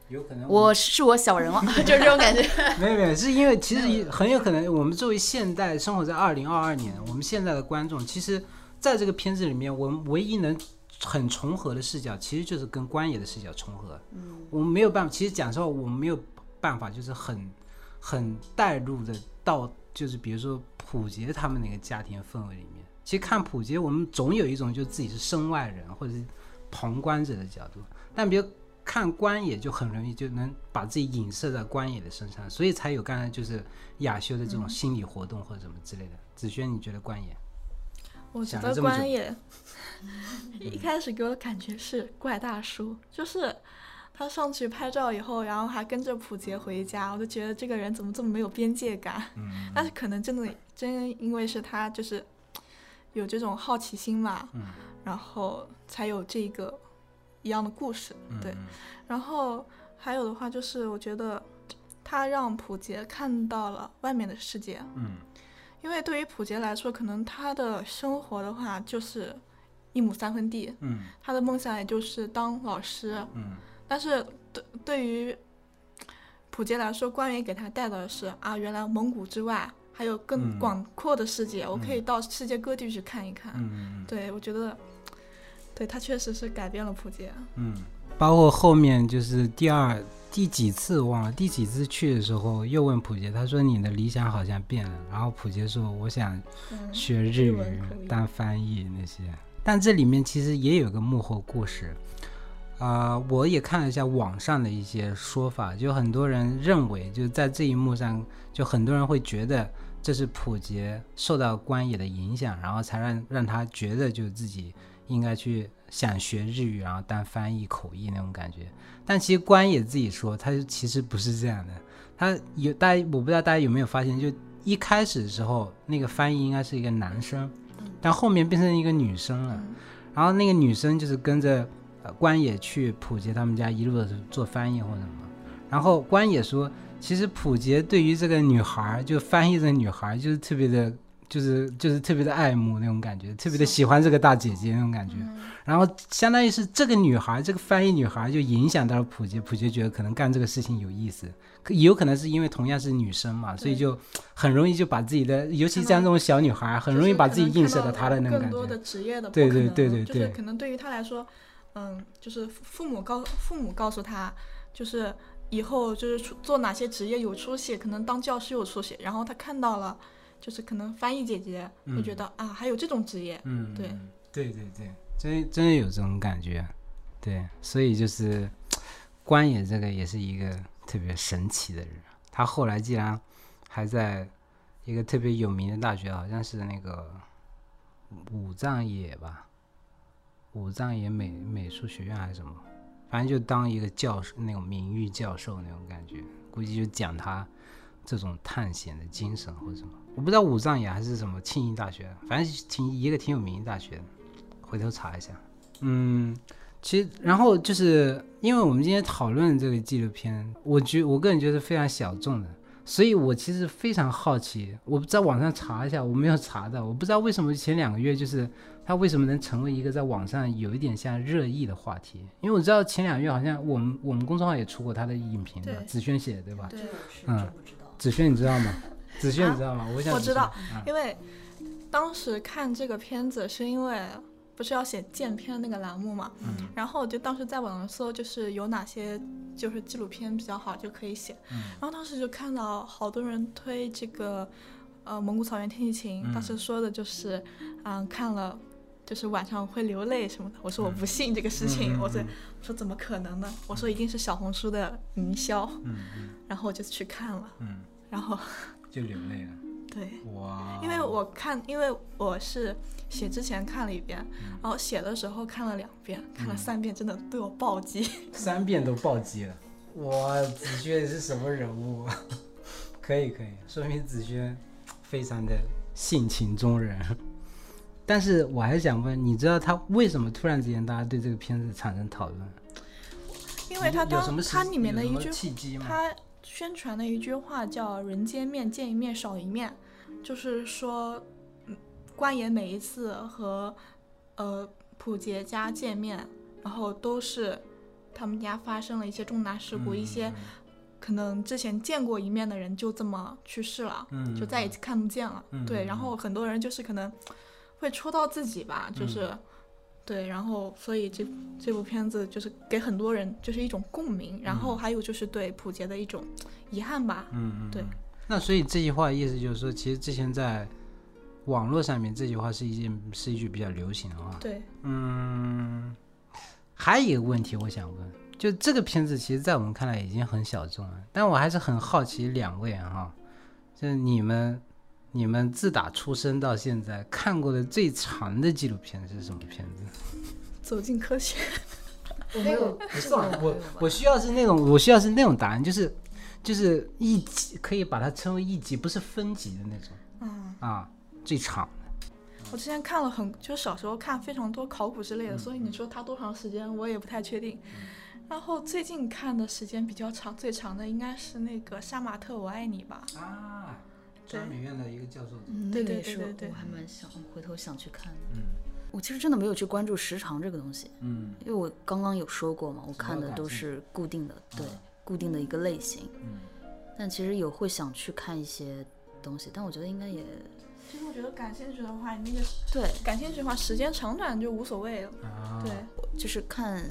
有可能我是我小人了，*laughs* 就是这种感觉。没有没有，是因为其实很有可能，我们作为现代生活在二零二二年，我们现在的观众，其实在这个片子里面，我们唯一能很重合的视角，其实就是跟关野的视角重合。嗯，我们没有办法，其实讲实话，我们没有办法，就是很很带入的到，就是比如说普杰他们那个家庭氛围里面。其实看普杰，我们总有一种就自己是身外人或者是旁观者的角度，但比如看官野就很容易就能把自己影射在官野的身上，所以才有刚才就是亚修的这种心理活动或者什么之类的。子轩，你觉得官野？我觉得想了这么久关野 *laughs* 一开始给我的感觉是怪大叔，就是他上去拍照以后，然后还跟着普杰回家，我就觉得这个人怎么这么没有边界感。嗯但是可能真的真因为是他就是有这种好奇心嘛，嗯然后才有这个一样的故事。对，然后还有的话就是我觉得他让普杰看到了外面的世界，嗯。因为对于普杰来说，可能他的生活的话就是一亩三分地，嗯。他的梦想也就是当老师。嗯。但是对对于普杰来说，官员给他带到的是啊，原来蒙古之外还有更嗯。广阔的世界，我可以到世界各地去看一看。嗯。对，我觉得，对他确实是改变了普杰。嗯，包括后面就是第二第几次忘了，第几次去的时候又问普杰，他说你的理想好像变了，然后普杰说我想嗯，学日语当翻译那些，但这里面其实也有个幕后故事。啊、我也看了一下网上的一些说法，就很多人认为，就在这一幕上，就很多人会觉得这是普杰受到关野的影响，然后才让让他觉得就自己应该去想学日语，然后当翻译口译那种感觉。但其实关野自己说，他其实不是这样的。他有大家，我不知道大家有没有发现，就一开始的时候，那个翻译应该是一个男生，但后面变成一个女生了。嗯然后那个女生就是跟着呃关野去普杰他们家一路的做翻译或者什么。然后关野说，其实普杰对于这个女孩儿，就翻译这女孩儿，就是特别的，就是就是特别的爱慕那种感觉，特别的喜欢这个大姐姐那种感觉。然后相当于是这个女孩，这个翻译女孩就影响到了普杰，普杰觉得可能干这个事情有意思，可也有可能是因为同样是女生嘛，所以就很容易就把自己的，尤其像这种小女孩，很容易把自己映射到她的那种感更多的。职业的不对对对对对就是可能对于她来说，嗯，就是父母告父母告诉她，就是以后就是出做哪些职业有出息，可能当教师有出息，然后他看到了，就是可能翻译姐姐会觉得、啊，还有这种职业，嗯，对嗯对对对，真真有这种感觉。对，所以就是关野这个也是一个特别神奇的人。他后来竟然还在一个特别有名的大学，好像是那个武藏野吧，武藏野美美术学院还是什么，反正就当一个教授，那种名誉教授那种感觉，估计就讲他这种探险的精神或者什么。我不知道武藏野还是什么庆应大学，反正挺一个挺有名的大学，回头查一下。嗯，其实然后就是因为我们今天讨论这个纪录片，我觉我个人觉得非常小众的，所以我其实非常好奇，我在网上查一下，我没有查到，我不知道为什么前两个月就是它为什么能成为一个在网上有一点像热议的话题，因为我知道前两个月好像我们我们公众号也出过他的影评的，对子轩写的对吧？对，嗯。子萱你知道吗？子萱你知道吗？我想我知道嗯因为当时看这个片子是因为不是要写荐片那个栏目嘛，嗯然后我就当时在网上搜，就是有哪些就是纪录片比较好就可以写，嗯然后当时就看到好多人推这个呃蒙古草原天气晴，当时说的就是嗯看了就是晚上会流泪什么的。我说我不信这个事情，我说我说怎么可能呢？我说一定是小红书的营销，然后我就去看了，嗯，*laughs* 然后就流泪了。*laughs* 对，哇，因为我看，因为我是写之前看了一遍，然后写的时候看了两遍，看了三遍，真的对我暴击。*laughs* 三遍都暴击了。哇，子轩是什么人物？可以可以，说明子轩非常的性情中人。但是我还想问，你知道他为什么突然之间大家对这个片子产生讨论？因为他当他里面的一句？他宣传的一句话叫“人间面见一面少一面”，就是说，嗯，关爷每一次和呃普杰家见面，然后都是他们家发生了一些重大事故，一些可能之前见过一面的人就这么去世了，嗯就再也看不见了。嗯对，嗯然后很多人就是可能会戳到自己吧，就是。对，然后所以这这部片子就是给很多人就是一种共鸣，然后还有就是对普杰的一种遗憾吧。嗯嗯，对嗯。那所以这句话意思就是说，其实之前在网络上面这句话是一件是一句比较流行的话。对，嗯，还有一个问题我想问，就这个片子其实在我们看来已经很小众了，但我还是很好奇两位啊哈，就是你们你们自打出生到现在看过的最长的纪录片是什么片子？走进科学。我没有 *laughs* 不是，我我需要是那种我需要是那种答案，就是就是一集可以把它称为一集，不是分级的那种嗯，啊，最长。我之前看了很，就小时候看非常多考古之类的，嗯所以你说它多长时间，我也不太确定。然后最近看的时间比较长，最长的应该是那个《杀马特我爱你》吧。啊，对。美院的一个教授。嗯，对那个也是对对对对。我还蛮想回头想去看的。嗯。我其实真的没有去关注时长这个东西，嗯。因为我刚刚有说过嘛，我看的都是固定的，对啊，固定的一个类型。嗯。但其实有会想去看一些东西，但我觉得应该也其实我觉得感兴趣的话，你那个对，感兴趣的话，时间长短就无所谓了。啊，对，就是看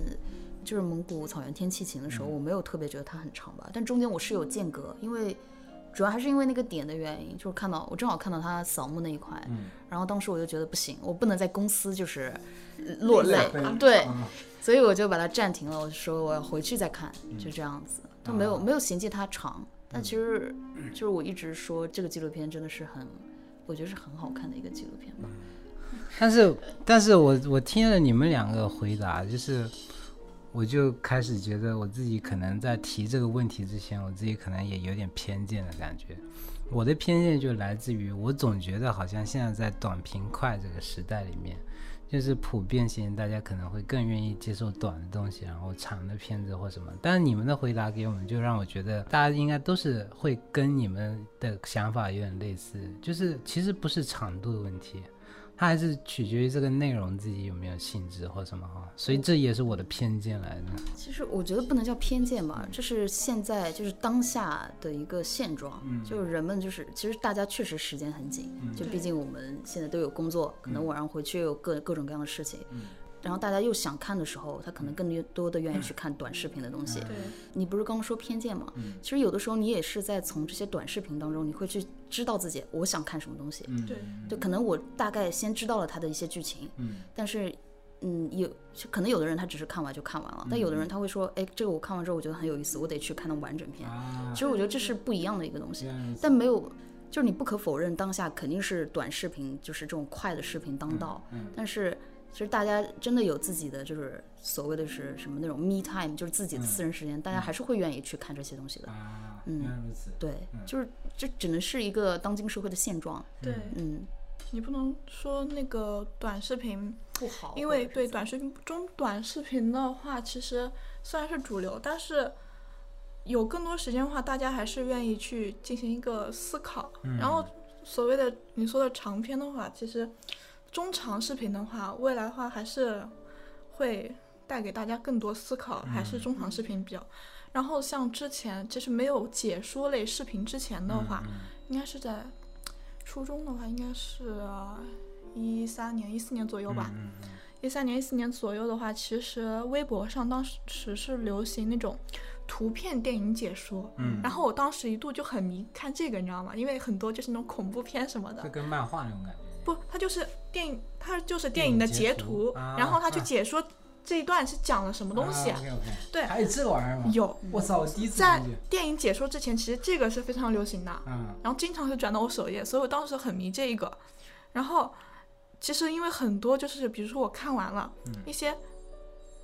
就是蒙古草原天气晴的时候，嗯。我没有特别觉得它很长吧，但中间我是有间隔，因为主要还是因为那个点的原因，就是看到我正好看到他扫墓那一块，嗯然后当时我就觉得不行，我不能在公司就是呃落泪泪，对，啊所以我就把它暂停了，我就说我要回去再看，嗯就这样子，都没有啊没有嫌弃它长，但其实就是我一直说这个纪录片真的是很，我觉得是很好看的一个纪录片吧。但是，但是我我听了你们两个回答，就是我就开始觉得我自己可能在提这个问题之前，我自己可能也有点偏见的感觉。我的偏见就来自于我总觉得好像现在在短平快这个时代里面，就是普遍性，大家可能会更愿意接受短的东西，然后长的片子或什么。但是你们的回答给我们，就让我觉得大家应该都是会跟你们的想法有点类似，就是其实不是长度的问题，它还是取决于这个内容自己有没有兴致或什么哈。所以这也是我的偏见来的。其实我觉得不能叫偏见吧，这是现在就是当下的一个现状，就是人们就是其实大家确实时间很紧，就毕竟我们现在都有工作，可能晚上回去有各各种各样的事情。然后大家又想看的时候，他可能更多的愿意去看短视频的东西。对，你不是刚刚说偏见吗？其实有的时候你也是在从这些短视频当中，你会去知道自己我想看什么东西。对，就可能我大概先知道了他的一些剧情，但是，嗯，有就可能有的人他只是看完就看完了，但有的人他会说，哎，这个我看完之后我觉得很有意思，我得去看到完整篇。啊其实我觉得这是不一样的一个东西，嗯但没有，就是你不可否认，当下肯定是短视频，就是这种快的视频当道，但是。其实大家真的有自己的，就是所谓的是什么那种 me time，就是自己的私人时间，大家还是会愿意去看这些东西的。啊，嗯原来如此。对，就是这只能是一个当今社会的现状。对嗯，你不能说那个短视频不好，因为对短视频中短视频的话，其实虽然是主流，但是有更多时间的话，大家还是愿意去进行一个思考。然后所谓的你说的长篇的话，其实中长视频的话，未来的话还是会带给大家更多思考，还是中长视频比较。然后像之前就是没有解说类视频之前的话，应该是在初中的话，应该是一三年、一四年左右吧。一三年、一四年左右的话，其实微博上当时是流行那种图片电影解说，嗯然后我当时一度就很迷看这个，你知道吗？因为很多就是那种恐怖片什么的，就跟漫画那种感觉。不，它就是电影，它就是电影的截图，啊然后他去啊解说这一段是讲了什么东西。对还有这个玩意儿吗？有，我操，我第一次在。电影解说之前，其实这个是非常流行的，嗯然后经常是转到我首页，所以我当时很迷这一个。然后，其实因为很多就是，比如说我看完了、嗯一些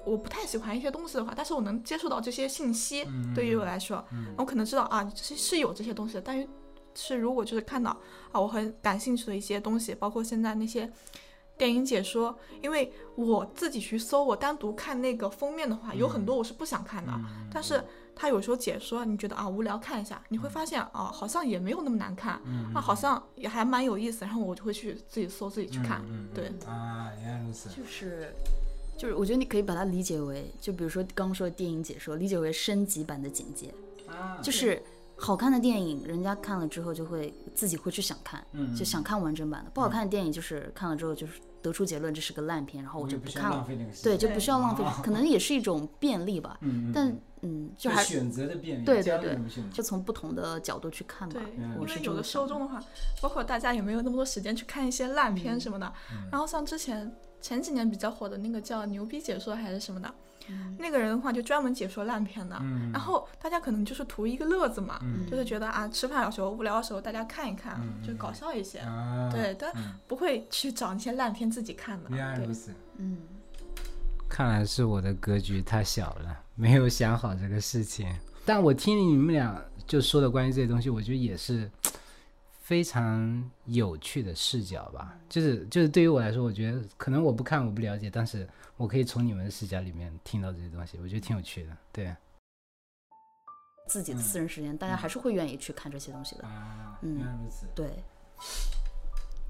我不太喜欢一些东西的话，但是我能接触到这些信息，嗯对于我来说，嗯我可能知道啊，是是有这些东西的，但是是如果就是看到啊我很感兴趣的一些东西，包括现在那些电影解说，因为我自己去搜，我单独看那个封面的话，有很多我是不想看的，嗯但是他有时候解说，你觉得啊无聊看一下，你会发现啊好像也没有那么难看，嗯啊好像也还蛮有意思，然后我就会去自己搜自己去看，对，啊，原来如此。就是就是，我觉得你可以把它理解为，就比如说刚刚说的电影解说，理解为升级版的简介，啊，就是好看的电影，人家看了之后就会自己会去想看，嗯。就想看完整版的；不好看的电影就是看了之后就是得出结论这是个烂片，然后我就不看了。对，就不需要浪费啊，*laughs* 可能也是一种便利吧。嗯，嗯但嗯，就还选择的便利，对对对。就从不同的角度去看吧对。，嗯。因为有的受众的。话，包括大家也没有那么多时间去看一些烂片什么的。嗯然后像之前前几年比较火的那个叫牛逼解说还是什么的，嗯那个人的话就专门解说烂片的。嗯然后大家可能就是图一个乐子嘛，嗯就是觉得啊吃饭的时候无聊的时候大家看一看，嗯就搞笑一些。啊，对，但嗯不会去找那些烂片自己看的。对原来如，此。嗯，看来是我的格局太小了，没有想好这个事情。但我听你们俩就说的关于这些东西，我觉得也是非常有趣的视角吧。就是就是对于我来说，我觉得可能我不看我不了解，但是我可以从你们的视角里面听到这些东西，我觉得挺有趣的。对自己的私人时间，大家还是会愿意去看这些东西的。啊，嗯原来如此。对，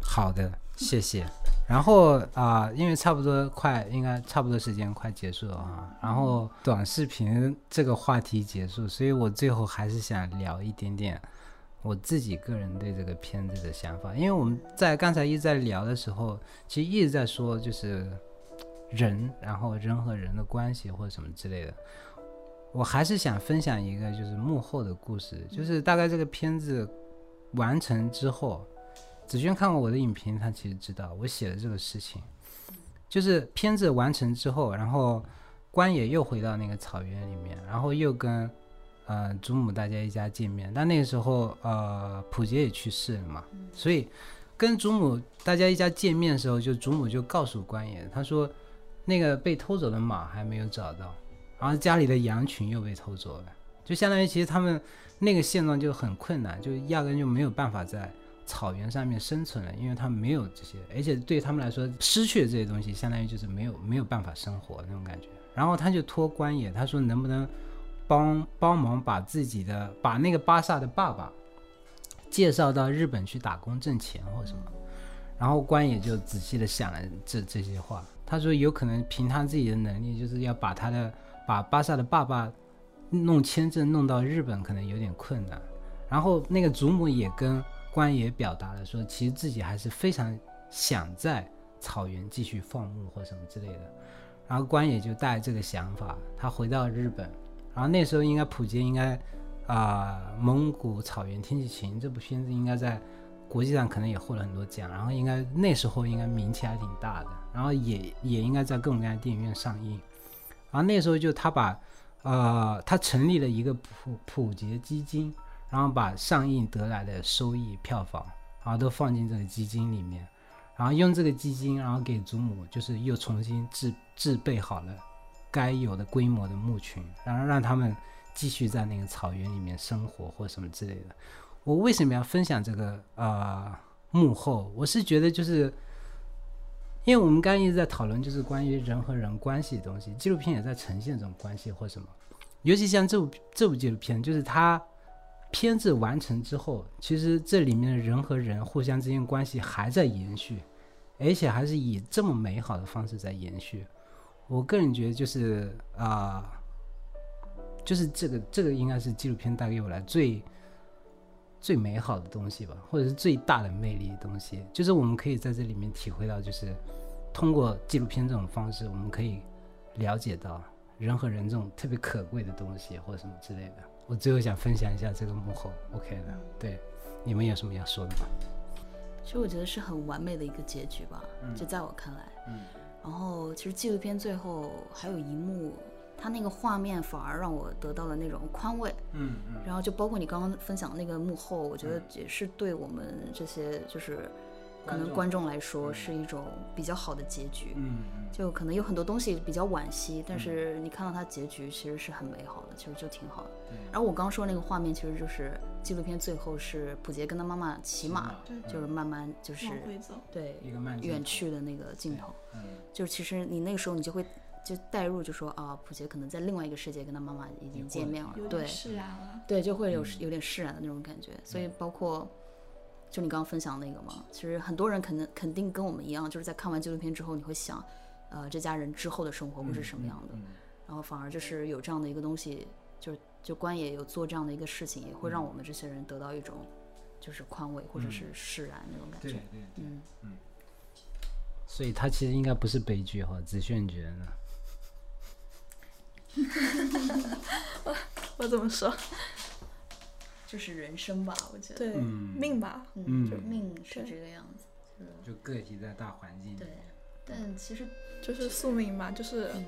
好的，谢谢。然后啊、因为差不多快，应该差不多时间快结束了啊。然后短视频这个话题结束，所以我最后还是想聊一点点我自己个人对这个片子的想法。因为我们在刚才一直在聊的时候，其实一直在说就是人，然后人和人的关系或者什么之类的。我还是想分享一个就是幕后的故事，就是大概这个片子完成之后。子轩看过我的影评，他其实知道我写的这个事情，就是片子完成之后，然后关野又回到那个草原里面，然后又跟呃祖母大家一家见面。但那个时候呃普杰也去世了嘛，所以跟祖母大家一家见面的时候，就祖母就告诉官爷，他说那个被偷走的马还没有找到，然后家里的羊群又被偷走了，就相当于其实他们那个现状就很困难，就压根就没有办法在。草原上面生存了，因为他们没有这些，而且对他们来说，失去了这些东西，相当于就是没有没有办法生活那种感觉。然后他就托关爷，他说能不能帮帮忙把自己的把那个巴萨的爸爸介绍到日本去打工挣钱或什么。然后关野就仔细的想了这这些话，他说有可能凭他自己的能力，就是要把他的把巴萨的爸爸弄签证弄到日本，可能有点困难。然后那个祖母也跟关野表达了说，其实自己还是非常想在草原继续放牧或什么之类的。然后关野就带这个想法，他回到日本。然后那时候应该普杰应该啊、蒙古草原天气晴》这部片子应该在国际上可能也获了很多奖，然后应该那时候应该名气还挺大的，然后也也应该在各种各样的电影院上映。然后那时候就他把呃他成立了一个普普杰基金，然后把上映得来的收益票房，然后都放进这个基金里面，然后用这个基金，然后给祖母就是又重新制制备好了该有的规模的牧群，然后让他们继续在那个草原里面生活或什么之类的。我为什么要分享这个呃幕后？我是觉得就是。因为我们刚刚一直在讨论，就是关于人和人关系的东西，纪录片也在呈现这种关系或什么。尤其像这部这部纪录片，就是它片子完成之后，其实这里面的人和人互相之间关系还在延续，而且还是以这么美好的方式在延续。我个人觉得就是啊、就是这个这个应该是纪录片带给我来最最美好的东西吧，或者是最大的魅力的东西，就是我们可以在这里面体会到，就是通过纪录片这种方式，我们可以了解到人和人这种特别可贵的东西，或者什么之类的。我最后想分享一下这个幕后，OK 的，对，你们有什么要说的吗？其实我觉得是很完美的一个结局吧，就在我看来。嗯然后其实纪录片最后还有一幕，它那个画面反而让我得到了那种宽慰。嗯嗯然后就包括你刚刚分享的那个幕后，我觉得也是对我们这些就是可能观众来说是一种比较好的结局。嗯就可能有很多东西比较惋惜，但是你看到它结局其实是很美好的，其实就挺好的。然后我刚说那个画面，其实就是纪录片最后是普杰跟他妈妈骑马，对就是慢慢就是往回走。对一个慢远去的那个镜头，嗯。就其实你那个时候你就会就带入，就说啊，普杰可能在另外一个世界跟他妈妈已经见面了，对释然了。对，就会有有点释然的那种感觉。所以包括就你刚刚分享那个嘛，其实很多人可能肯定跟我们一样，就是在看完纪录片之后，你会想，呃，这家人之后的生活会是什么样的，然后反而就是有这样的一个东西，就就官爷有做这样的一个事情，也会让我们这些人得到一种就是宽慰或者是释然那种感觉。对对对，嗯，所以他其实应该不是悲剧哈，子轩觉得呢？*laughs* 我我怎么说？就是人生吧，我觉得。对，嗯命吧。嗯，就命是这个样子。就个体在大环境里对，但其实就是宿命吧，就是嗯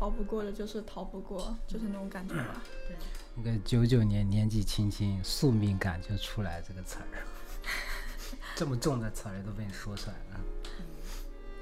逃不过的，就是逃不过，就是那种感觉吧。对，那个九九年年纪轻轻，宿命感就出来这个词儿，*laughs* 这么重的词儿都被你说出来了。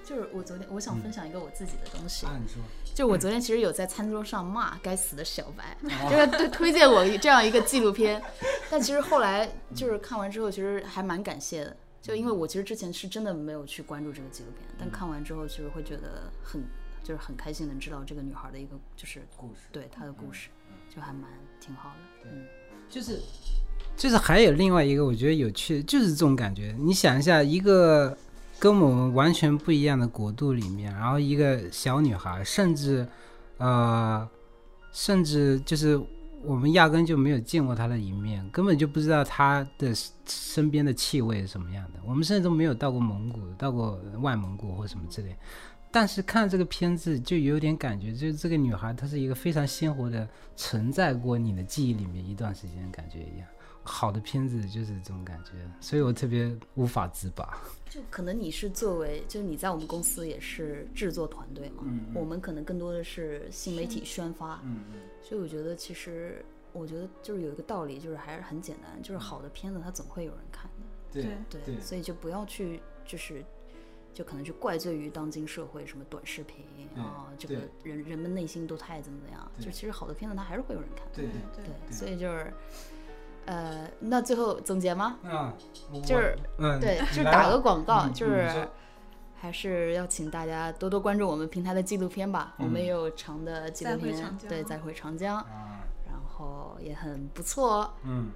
就是我昨天我想分享一个我自己的东西，啊，你说，就我昨天其实有在餐桌上骂该死的小白，就是对推荐我这样一个纪录片，但其实后来就是看完之后，其实还蛮感谢的，就因为我其实之前是真的没有去关注这个纪录片，但看完之后，其实会觉得很就是很开心能知道这个女孩的一个就是故事对她的故事，就还蛮挺好的，嗯，就是就是还有另外一个我觉得有趣的，就是这种感觉。你想一下，一个跟我们完全不一样的国度里面，然后一个小女孩，甚至呃，甚至就是我们压根就没有见过她的一面，根本就不知道她的身边的气味是什么样的。我们甚至都没有到过蒙古，到过外蒙古或什么之类。但是看这个片子就有点感觉，就是这个女孩她是一个非常鲜活的存在过你的记忆里面一段时间，感觉一样。好的片子就是这种感觉，所以我特别无法自拔。就可能你是作为，就是你在我们公司也是制作团队嘛，我们可能更多的是新媒体宣发，嗯嗯，所以我觉得其实我觉得就是有一个道理，就是还是很简单，就是好的片子它总会有人看的，对对对，所以就不要去就是。就可能去怪罪于当今社会什么短视频啊，这个人人们内心都太怎么怎么样，就其实好的片子它还是会有人看，对对对对，所以就是，呃，那最后总结吗？嗯，就是嗯，对，就是打个广告，嗯就是还是要请大家多多关注我们平台的纪录片吧。我们嗯也有长的纪录片对，再回长江，啊，然后也很不错哦。嗯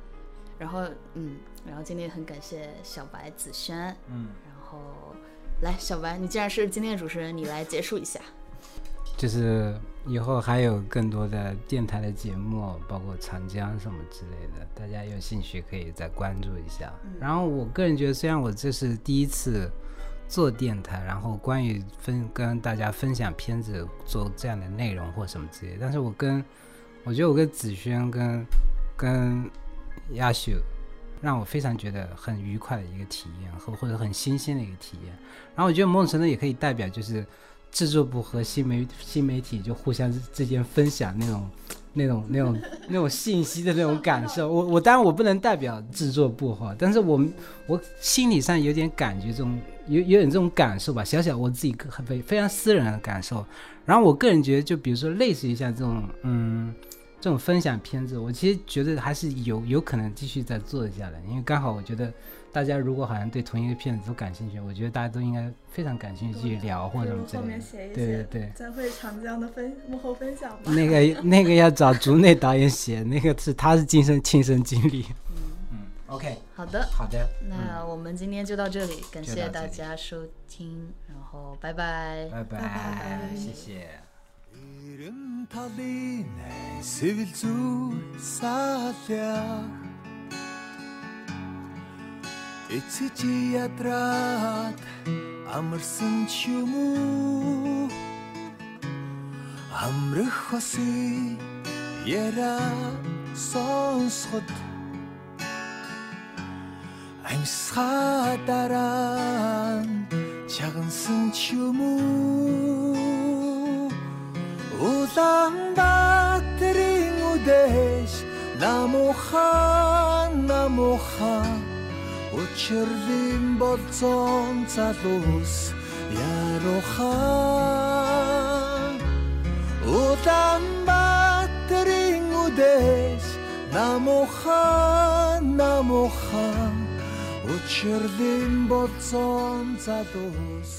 然后，嗯，然后今天很感谢小白子轩，嗯，然后来，小白，你既然是今天的主持人，你来结束一下。就是以后还有更多的电台的节目，包括长江什么之类的，大家有兴趣可以再关注一下。然后我个人觉得，虽然我这是第一次做电台，然后关于分跟大家分享片子做这样的内容或什么之类的，但是我跟我觉得我跟子轩跟跟亚秀，让我非常觉得很愉快的一个体验，或或者很新鲜的一个体验。然后我觉得某种程度也可以代表就是。制作部和新媒新媒体就互相之间分享那种、那种、那种、*laughs* 那种信息的那种感受。我我当然我不能代表制作部哈，但是我我心理上有点感觉这种有有点这种感受吧，小小我自己个非非常私人的感受。然后我个人觉得，就比如说类似于像这种嗯这种分享片子，我其实觉得还是有有可能继续再做一下的，因为刚好我觉得。大家如果好像对同一个片子都感兴趣，我觉得大家都应该非常感兴趣去聊或者什么之后类的。面写一对对对，再会长江的分幕后分享吧。那个那个要找竹内导演写，那个是他是亲身亲身经历。嗯，OK，好的，好的，那我们今天就到这里，感谢大家收听，然后拜拜。拜拜，拜谢谢。Хэрэм талын сэвэл зүй саалаа Эцэжи ядраад амарсан ч юм уу? Амрах хосы яра сонсход Амьсгаа дараа чагансан ч юм уу? Улаанбаатарын үдэш намуха намуха. Учирлим болцон залуус яруха. Улаанбаатарын үдэш намуха намуха. Учирлим болцон залуус